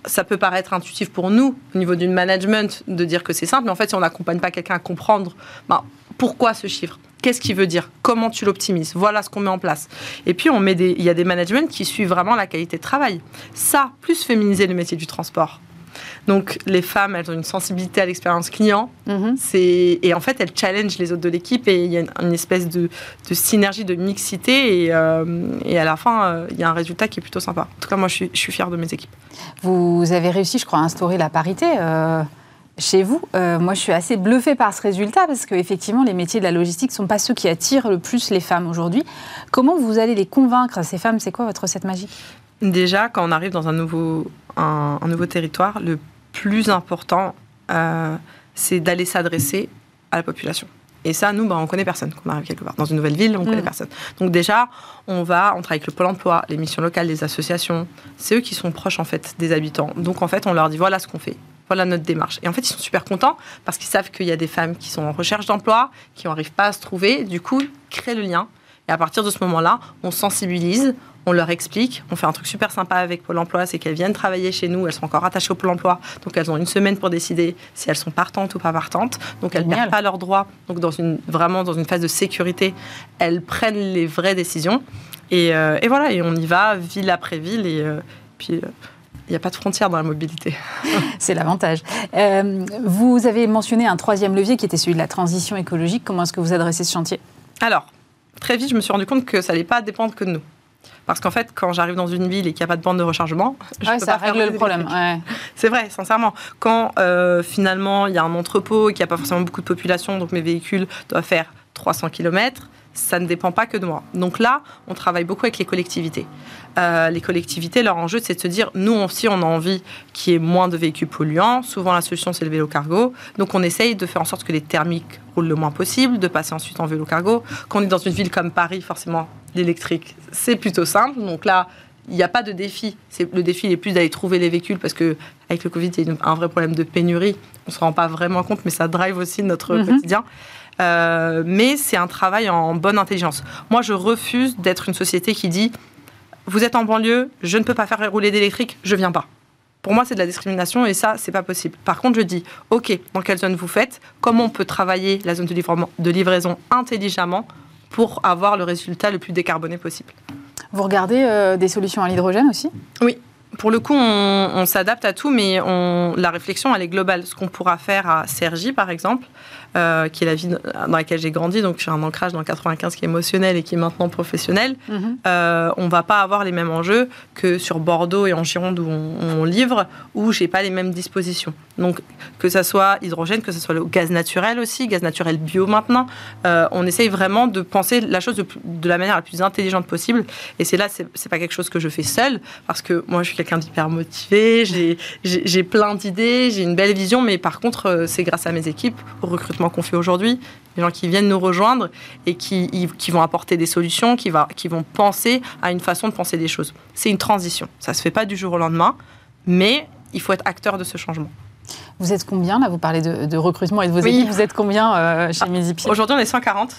Ça peut paraître intuitif pour nous, au niveau du management, de dire que c'est simple, mais en fait, si on n'accompagne pas quelqu'un à comprendre ben, pourquoi ce chiffre, qu'est-ce qu'il veut dire, comment tu l'optimises, voilà ce qu'on met en place. Et puis, on met des, il y a des managements qui suivent vraiment la qualité de travail. Ça, plus féminiser le métier du transport, donc les femmes, elles ont une sensibilité à l'expérience client. Mhm. Et en fait, elles challengent les autres de l'équipe et il y a une, espèce de, synergie, de mixité. Et, euh, à la fin, euh, il y a un résultat qui est plutôt sympa. En tout cas, moi, je suis, je fière de mes équipes. Vous avez réussi, je crois, à instaurer la parité. Euh, chez vous, moi je suis assez bluffée par ce résultat parce qu'effectivement les métiers de la logistique ne sont pas ceux qui attirent le plus les femmes aujourd'hui. Comment vous allez les convaincre, ces femmes? C'est quoi votre recette magique? Déjà, quand on arrive dans un nouveau, un, nouveau territoire, le plus important, euh, c'est d'aller s'adresser à la population. Et ça, nous, bah, on connaît personne. Quand on arrive quelque part dans une nouvelle ville, on ne connaît mm. personne. Donc déjà, on va, on travaille avec le pôle emploi, les missions locales, les associations. C'est eux qui sont proches en fait des habitants. Donc en fait, on leur dit voilà ce qu'on fait, voilà notre démarche. Et en fait, ils sont super contents parce qu'ils savent qu'il y a des femmes qui sont en recherche d'emploi, qui n'arrivent pas à se trouver. Du coup, créent le lien. Et à partir de ce moment-là, on sensibilise, on leur explique, on fait un truc super sympa avec Pôle emploi, c'est qu'elles viennent travailler chez nous, elles sont encore attachées au Pôle emploi, donc elles ont une semaine pour décider si elles sont partantes ou pas partantes, donc elles ne perdent pas leurs droits, donc dans une, vraiment dans une phase de sécurité, elles prennent les vraies décisions, et, euh, voilà, et on y va ville après ville, et euh, puis... Euh, il n'y a pas de frontières dans la mobilité. C'est l'avantage. vous avez mentionné un troisième levier qui était celui de la transition écologique. Comment est-ce que vous adressez ce chantier? Alors, très vite, je me suis rendu compte que ça n'allait pas dépendre que de nous. Parce qu'en fait, quand j'arrive dans une ville et qu'il n'y a pas de bande de rechargement, je ouais, peux ça règle le problème. C'est vrai, sincèrement. Quand euh, finalement il y a un entrepôt et qu'il n'y a pas forcément beaucoup de population, donc mes véhicules doivent faire 300 km, ça ne dépend pas que de moi. Donc là, on travaille beaucoup avec les collectivités. Euh, les collectivités, leur enjeu, c'est de se dire, nous aussi, on a envie qu'il y ait moins de véhicules polluants. Souvent, la solution, c'est le vélo cargo. Donc, on essaye de faire en sorte que les thermiques roulent le moins possible, de passer ensuite en vélo cargo. Quand on est dans une ville comme Paris, forcément, l'électrique, c'est plutôt simple. Donc là, il n'y a pas de défi. C'est le défi il est plus d'aller trouver les véhicules parce que avec le Covid, il y a un vrai problème de pénurie. On se rend pas vraiment compte, mais ça drive aussi notre mhm. quotidien. Euh, mais c'est un travail en bonne intelligence. Moi, je refuse d'être une société qui dit vous êtes en banlieue, je ne peux pas faire rouler d'électrique, je viens pas. Pour moi, c'est de la discrimination et ça, c'est pas possible. Par contre, je dis, OK, dans quelle zone vous faites Comment on peut travailler la zone de, de livraison intelligemment pour avoir le résultat le plus décarboné possible Vous regardez euh, des solutions à l'hydrogène aussi? Oui. Pour le coup, on, s'adapte à tout, mais on, la réflexion, elle est globale. Ce qu'on pourra faire à Sergi, par exemple, euh, qui est la ville dans laquelle j'ai grandi, donc j'ai un ancrage dans 95 qui est émotionnel et qui est maintenant professionnel, mhm. euh, on va pas avoir les mêmes enjeux que sur Bordeaux et en Gironde où on, livre, où j'ai pas les mêmes dispositions. Donc que ça soit hydrogène, que ce soit le gaz naturel aussi, gaz naturel bio maintenant, euh, on essaye vraiment de penser la chose de, la manière la plus intelligente possible. Et c'est là, c'est pas quelque chose que je fais seul, parce que moi je suis quelqu'un d'hyper motivé, j'ai plein d'idées, j'ai une belle vision, mais par contre euh, c'est grâce à mes équipes, au recrutement qu'on fait aujourd'hui, des gens qui viennent nous rejoindre et qui, qui vont apporter des solutions, qui, va, qui vont penser à une façon de penser des choses. C'est une transition. Ça ne se fait pas du jour au lendemain, mais il faut être acteur de ce changement. Vous êtes combien Là, vous parlez de, recrutement et de vos équipes. Vous êtes combien euh, chez ah, Aujourd'hui, on est 140.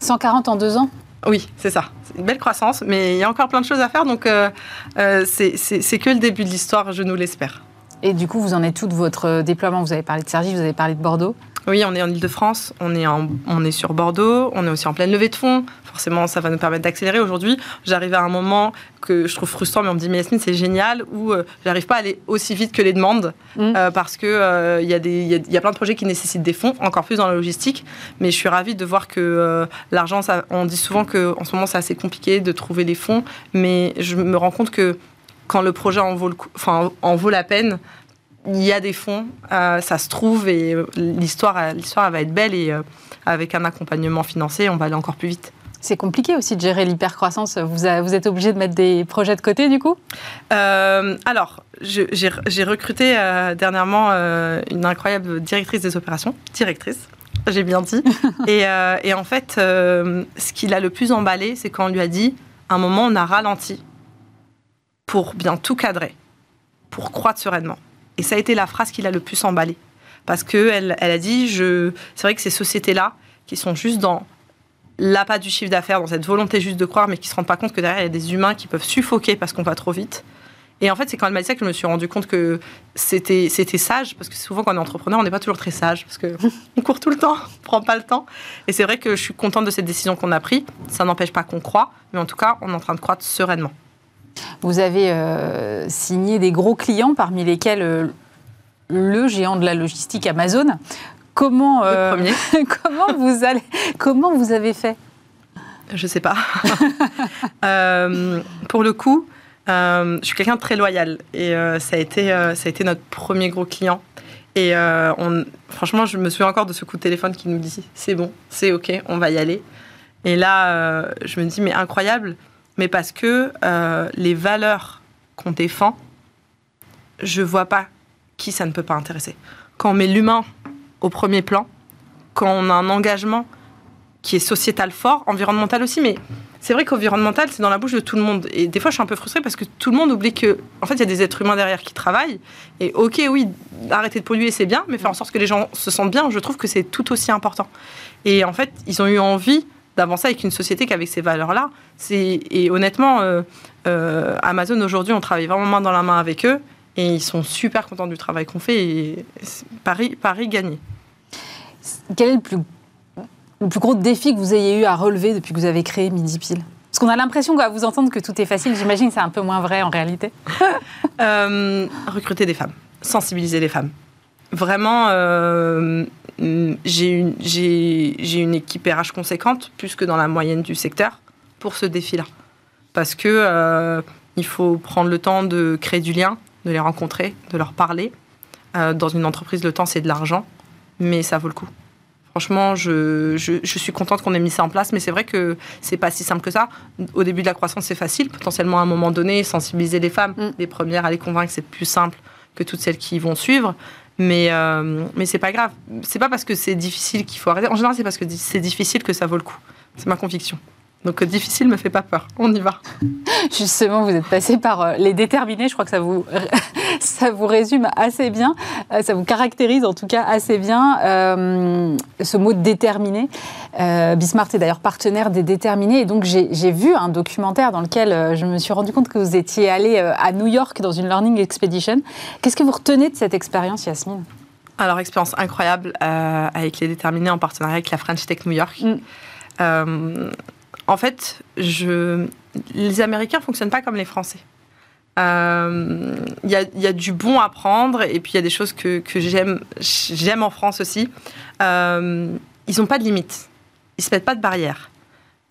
140 en deux ans? Oui, c'est ça. C'est une belle croissance, mais il y a encore plein de choses à faire, donc euh, euh, c'est que le début de l'histoire, je nous l'espère. Et du coup, vous en êtes tout de votre déploiement? Vous avez parlé de Sergi, vous avez parlé de Bordeaux? Oui, on est en Ile-de-France, on, est on est sur Bordeaux, on est aussi en pleine levée de fonds. Forcément, ça va nous permettre d'accélérer. Aujourd'hui, j'arrive à un moment que je trouve frustrant, mais on me dit, mais Yasmine, c'est génial, où euh, j'arrive pas à aller aussi vite que les demandes, mm. euh, parce qu'il euh, il y, a, y, a plein de projets qui nécessitent des fonds, encore plus dans la logistique. Mais je suis ravie de voir que l'argent, on dit souvent qu'en ce moment, c'est assez compliqué de trouver les fonds, mais je me rends compte que quand le projet en vaut, le enfin, en vaut la peine, il y a des fonds, euh, ça se trouve et euh, l'histoire, l'histoire va être belle et euh, avec un accompagnement financier, on va aller encore plus vite. C'est compliqué aussi de gérer l'hypercroissance. Vous, vous êtes obligé de mettre des projets de côté du coup? Alors, j'ai recruté dernièrement une incroyable directrice des opérations, directrice, j'ai bien dit. et, et, en fait, ce qui l'a le plus emballé, c'est quand on lui a dit, à un moment, on a ralenti pour bien tout cadrer, pour croître sereinement. Et ça a été la phrase qui l'a le plus emballé. Parce qu'elle elle a dit, je... c'est vrai que ces sociétés-là, qui sont juste dans l'appât du chiffre d'affaires, dans cette volonté juste de croire, mais qui ne se rendent pas compte que derrière, il y a des humains qui peuvent suffoquer parce qu'on va trop vite. Et en fait, c'est quand elle m'a dit ça que je me suis rendu compte que c'était, sage, parce que souvent, quand on est entrepreneur, on n'est pas toujours très sage, parce qu'on court tout le temps, on prend pas le temps. Et c'est vrai que je suis contente de cette décision qu'on a prise. Ça n'empêche pas qu'on croit, mais en tout cas, on est en train de croître sereinement. Vous avez euh, signé des gros clients, parmi lesquels euh, le géant de la logistique Amazon. Comment, euh, comment, vous, allez, comment vous avez fait Je ne sais pas. pour le coup, je suis quelqu'un de très loyal et ça, a été, ça a été notre premier gros client. Et on, franchement, je me souviens encore de ce coup de téléphone qui nous dit c'est bon, c'est OK, on va y aller. Et là, je me dis mais incroyable mais parce que euh, les valeurs qu'on défend, je vois pas qui ça ne peut pas intéresser. Quand on met l'humain au premier plan, quand on a un engagement qui est sociétal fort, environnemental aussi, mais c'est vrai qu'environnemental, c'est dans la bouche de tout le monde. Et des fois, je suis un peu frustrée parce que tout le monde oublie que, en fait, il y a des êtres humains derrière qui travaillent. Et ok, oui, arrêter de polluer, c'est bien, mais faire en sorte que les gens se sentent bien, je trouve que c'est tout aussi important. Et en fait, ils ont eu envie d'avancer avec une société qui avait ces valeurs-là. Et honnêtement, euh, euh, Amazon aujourd'hui, on travaille vraiment main dans la main avec eux et ils sont super contents du travail qu'on fait et Paris, Paris gagné. Quel est le plus, le plus gros défi que vous ayez eu à relever depuis que vous avez créé Midi Pile? Parce qu'on a l'impression qu'à vous entendre que tout est facile, j'imagine que c'est un peu moins vrai en réalité. Euh, recruter des femmes, sensibiliser les femmes. Vraiment, euh, j'ai une, une équipe RH conséquente, plus que dans la moyenne du secteur, pour ce défi-là. Parce que euh, il faut prendre le temps de créer du lien, de les rencontrer, de leur parler. Euh, dans une entreprise, le temps, c'est de l'argent, mais ça vaut le coup. Franchement, je, je, suis contente qu'on ait mis ça en place, mais c'est vrai que c'est pas si simple que ça. Au début de la croissance, c'est facile. Potentiellement, à un moment donné, sensibiliser les femmes, mm. les premières à les convaincre, c'est plus simple que toutes celles qui vont suivre. Mais, euh, mais c'est pas grave. C'est pas parce que c'est difficile qu'il faut arrêter. En général, c'est parce que c'est difficile que ça vaut le coup. C'est ma conviction. Donc euh, difficile me fait pas peur. On y va. Justement, vous êtes passé par euh, les déterminés. Je crois que ça vous, ça vous résume assez bien. Euh, ça vous caractérise en tout cas assez bien ce mot déterminé. Bismarck est d'ailleurs partenaire des déterminés. Et donc j'ai vu un documentaire dans lequel je me suis rendu compte que vous étiez allé à New York dans une Learning Expedition. Qu'est-ce que vous retenez de cette expérience, Yasmine? Alors, expérience incroyable avec les déterminés en partenariat avec la French Tech New York. Mm en fait, les Américains ne fonctionnent pas comme les Français. Il euh, y, a, du bon à prendre et puis il y a des choses que, j'aime, en France aussi. Euh, ils n'ont pas de limites. Ils ne se mettent pas de barrières.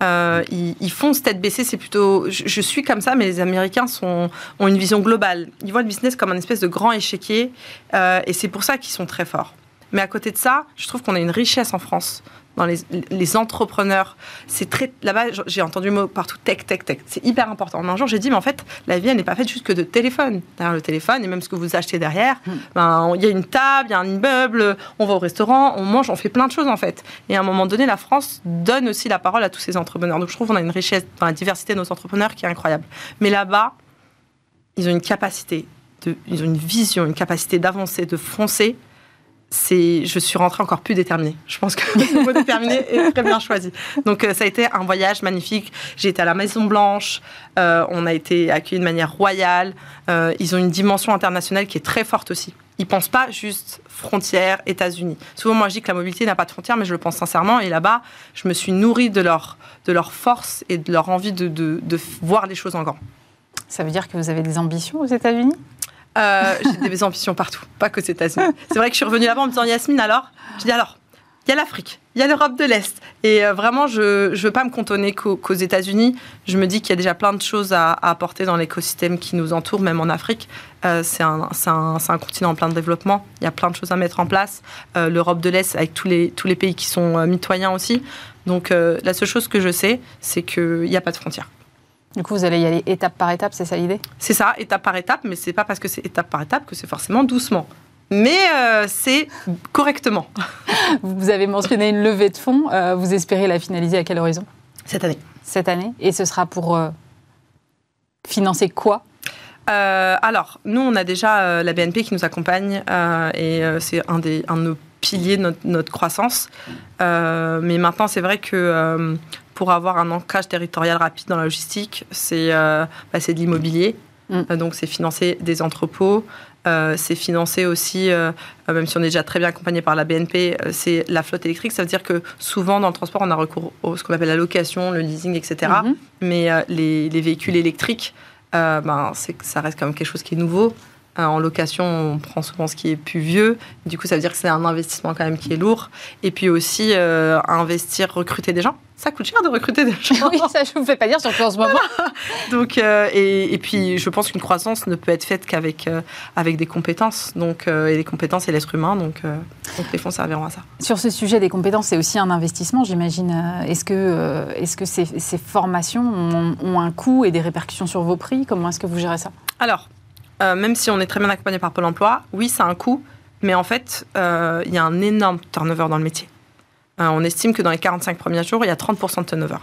Euh, ils, font tête baissée, c'est plutôt. Je, suis comme ça, mais les Américains ont une vision globale. Ils voient le business comme un espèce de grand échiquier et c'est pour ça qu'ils sont très forts. Mais à côté de ça, je trouve qu'on a une richesse en France dans les, entrepreneurs. C'est très là-bas, j'ai entendu le mot partout tech, tech, tech. C'est hyper important. un jour, j'ai dit, mais en fait, la vie, elle n'est pas faite juste que de téléphone. Derrière le téléphone et même ce que vous achetez derrière, hmm. ben, il y a une table, il y a un immeuble, on va au restaurant, on mange, on fait plein de choses en fait. Et à un moment donné, la France donne aussi la parole à tous ces entrepreneurs. Donc je trouve qu'on a une richesse dans la diversité de nos entrepreneurs qui est incroyable. Mais là-bas, ils ont une capacité, de, ils ont une vision, une capacité d'avancer, de foncer c'est, je suis rentrée encore plus déterminée. Je pense que le mot déterminé est très bien choisi. Donc euh, ça a été un voyage magnifique. J'ai été à la Maison Blanche. Euh, on a été accueillis de manière royale. Euh, ils ont une dimension internationale qui est très forte aussi. Ils pensent pas juste frontières, États-Unis. Souvent, moi, je dis que la mobilité n'a pas de frontières, mais je le pense sincèrement. Et là-bas, je me suis nourrie de leur, de leur force et de leur envie de, de voir les choses en grand. Ça veut dire que vous avez des ambitions aux États-Unis? Euh, j'ai des ambitions partout, pas que aux États-Unis. C'est vrai que je suis revenue là-bas en me disant Yasmine, alors? Je dis alors, il y a l'Afrique, il y a l'Europe de l'Est. Et euh, vraiment, je ne veux pas me cantonner qu'aux États-Unis. Je me dis qu'il y a déjà plein de choses à, apporter dans l'écosystème qui nous entoure, même en Afrique. Euh, c'est un, continent en plein développement. Il y a plein de choses à mettre en place. L'Europe de l'Est, avec tous les pays qui sont mitoyens aussi. Donc, la seule chose que je sais, c'est qu'il n'y a pas de frontières. Du coup, vous allez y aller étape par étape, c'est ça l'idée? C'est ça, étape par étape, mais c'est pas parce que c'est étape par étape que c'est forcément doucement. Mais euh, c'est correctement. vous avez mentionné une levée de fonds. Euh, vous espérez la finaliser à quel horizon? Cette année. Cette année. Et ce sera pour euh, financer quoi? Alors, nous, on a déjà la BNP qui nous accompagne et c'est un, des, un de nos piliers de notre, notre croissance. mais maintenant, c'est vrai que pour avoir un ancrage territorial rapide dans la logistique, c'est euh, bah, de l'immobilier. Mm. Euh, donc, c'est financer des entrepôts. Euh, c'est financer aussi, même si on est déjà très bien accompagné par la BNP, c'est la flotte électrique. Ça veut dire que souvent dans le transport, on a recours à ce qu'on appelle la location, le leasing, etc. Mm-hmm. Mais les, les, véhicules électriques, ben, ça reste quand même quelque chose qui est nouveau. En location, on prend souvent ce qui est plus vieux. Du coup, ça veut dire que c'est un investissement quand même qui est lourd. Et puis aussi, investir, recruter des gens ça coûte cher de recruter des gens. oui, ça je ne vous fais pas dire, surtout en ce moment. Donc, euh, et, puis, je pense qu'une croissance ne peut être faite qu'avec euh, avec des compétences. Donc, euh, et les compétences, c'est l'être humain. Donc, donc, les fonds serviront à ça. Sur ce sujet des compétences, c'est aussi un investissement, j'imagine. Est-ce que, est-ce que ces, ces formations ont, un coût et des répercussions sur vos prix? Comment est-ce que vous gérez ça? Alors, même si on est très bien accompagné par Pôle emploi, oui, ça a un coût. Mais en fait, il y a un énorme turnover dans le métier. Euh, on estime que dans les 45 premiers jours, il y a 30% de turnover.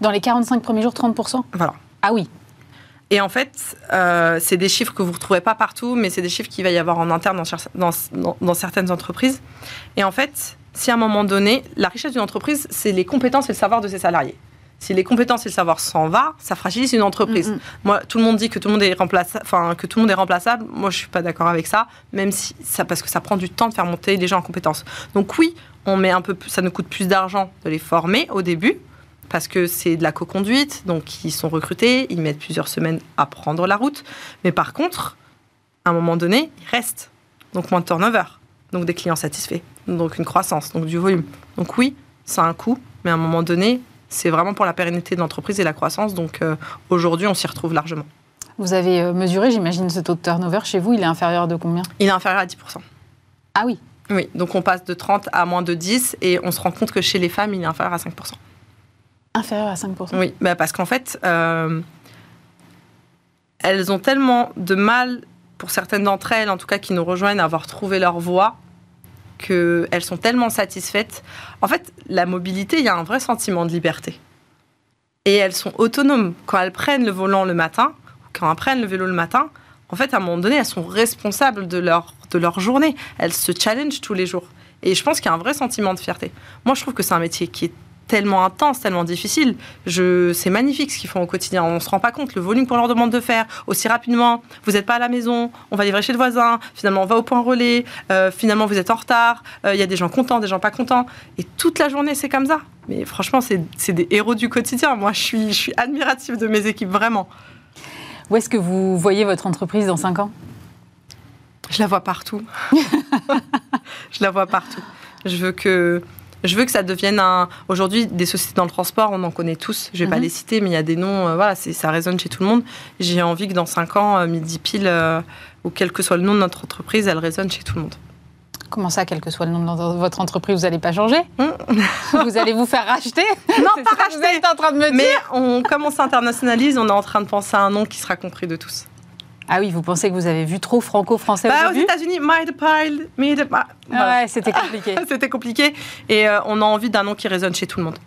Dans les 45 premiers jours, 30% Voilà. Ah oui. Et en fait, euh, c'est des chiffres que vous ne retrouvez pas partout, mais c'est des chiffres qu'il va y avoir en interne dans, dans, certaines entreprises. Et en fait, si à un moment donné, la richesse d'une entreprise, c'est les compétences et le savoir de ses salariés. Si les compétences et le savoir s'en va, ça fragilise une entreprise. Mm, mm. Moi, tout le monde dit que tout le monde est remplaçable, enfin que tout le monde est remplaçable. Moi, je suis pas d'accord avec ça, même si ça parce que ça prend du temps de faire monter les gens en compétences. Donc oui, on met un peu, ça nous coûte plus d'argent de les former au début parce que c'est de la co-conduite, donc ils sont recrutés, ils mettent plusieurs semaines à prendre la route. Mais par contre, à un moment donné, ils restent, donc moins de turnover. donc des clients satisfaits, donc une croissance, donc du volume. Donc oui, ça a un coût, mais à un moment donné, c'est vraiment pour la pérennité de l'entreprise et la croissance. Donc euh, aujourd'hui, on s'y retrouve largement. Vous avez euh, mesuré, j'imagine, ce taux de turnover chez vous, il est inférieur de combien? Il est inférieur à 10%. Ah oui Oui, donc on passe de 30 à moins de 10 et on se rend compte que chez les femmes, il est inférieur à 5%. Inférieur à 5% Oui, bah parce qu'en fait, euh, elles ont tellement de mal, pour certaines d'entre elles, en tout cas qui nous rejoignent, à avoir trouvé leur voie, qu'elles sont tellement satisfaites. En fait, la mobilité, il y a un vrai sentiment de liberté. Et elles sont autonomes. Quand elles prennent le volant le matin, quand elles prennent le vélo le matin, en fait, à un moment donné, elles sont responsables de leur, de leur journée. Elles se challengent tous les jours. Et je pense qu'il y a un vrai sentiment de fierté. Moi, je trouve que c'est un métier qui est tellement intense, tellement difficile. Je, c'est magnifique ce qu'ils font au quotidien. On ne se rend pas compte le volume qu'on leur demande de faire aussi rapidement. Vous n'êtes pas à la maison, on va livrer chez le voisin. Finalement, on va au point relais. Euh, finalement, vous êtes en retard. Euh, Il y a des gens contents, des gens pas contents. Et toute la journée, c'est comme ça. Mais franchement, c'est, c'est des héros du quotidien. Moi, je suis, je suis admirative de mes équipes, vraiment. Où est-ce que vous voyez votre entreprise dans 5 ans? Je la vois partout. je la vois partout. Je veux que je veux que ça devienne un. Aujourd'hui, des sociétés dans le transport, on en connaît tous. Je vais pas Mhm. les citer, mais il y a des noms. euh, voilà, ça résonne chez tout le monde. J'ai envie que dans 5 ans, euh, Midi Pile, euh, ou quel que soit le nom de notre entreprise, elle résonne chez tout le monde. Comment ça, quel que soit le nom de votre entreprise, vous n'allez pas changer Hum. Vous allez vous faire racheter Non, pas Vous racheter. êtes en train de me dire Mais on, comme on s'internationalise, on est en train de penser à un nom qui sera compris de tous. Ah oui, vous pensez que vous avez vu trop franco-français Bah, au aux États-Unis, Mide Pile, Mide Ah Voilà. Ouais, c'était compliqué. C'était compliqué et euh, on a envie d'un nom qui résonne chez tout le monde.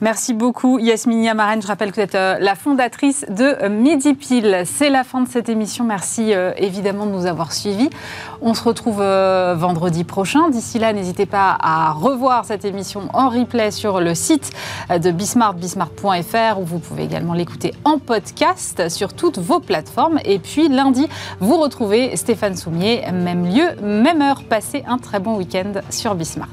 Merci beaucoup Yasmine Yamaren. Je rappelle que vous êtes euh, la fondatrice de euh, Midi Pile. C'est la fin de cette émission. Merci euh, évidemment de nous avoir suivis. On se retrouve vendredi prochain. D'ici là, n'hésitez pas à revoir cette émission en replay sur le site de Bismart, bismart.fr, où vous pouvez également l'écouter en podcast sur toutes vos plateformes. Et puis lundi, vous retrouvez Stéphane Soumier, même lieu, même heure. Passez un très bon week-end sur Bismart.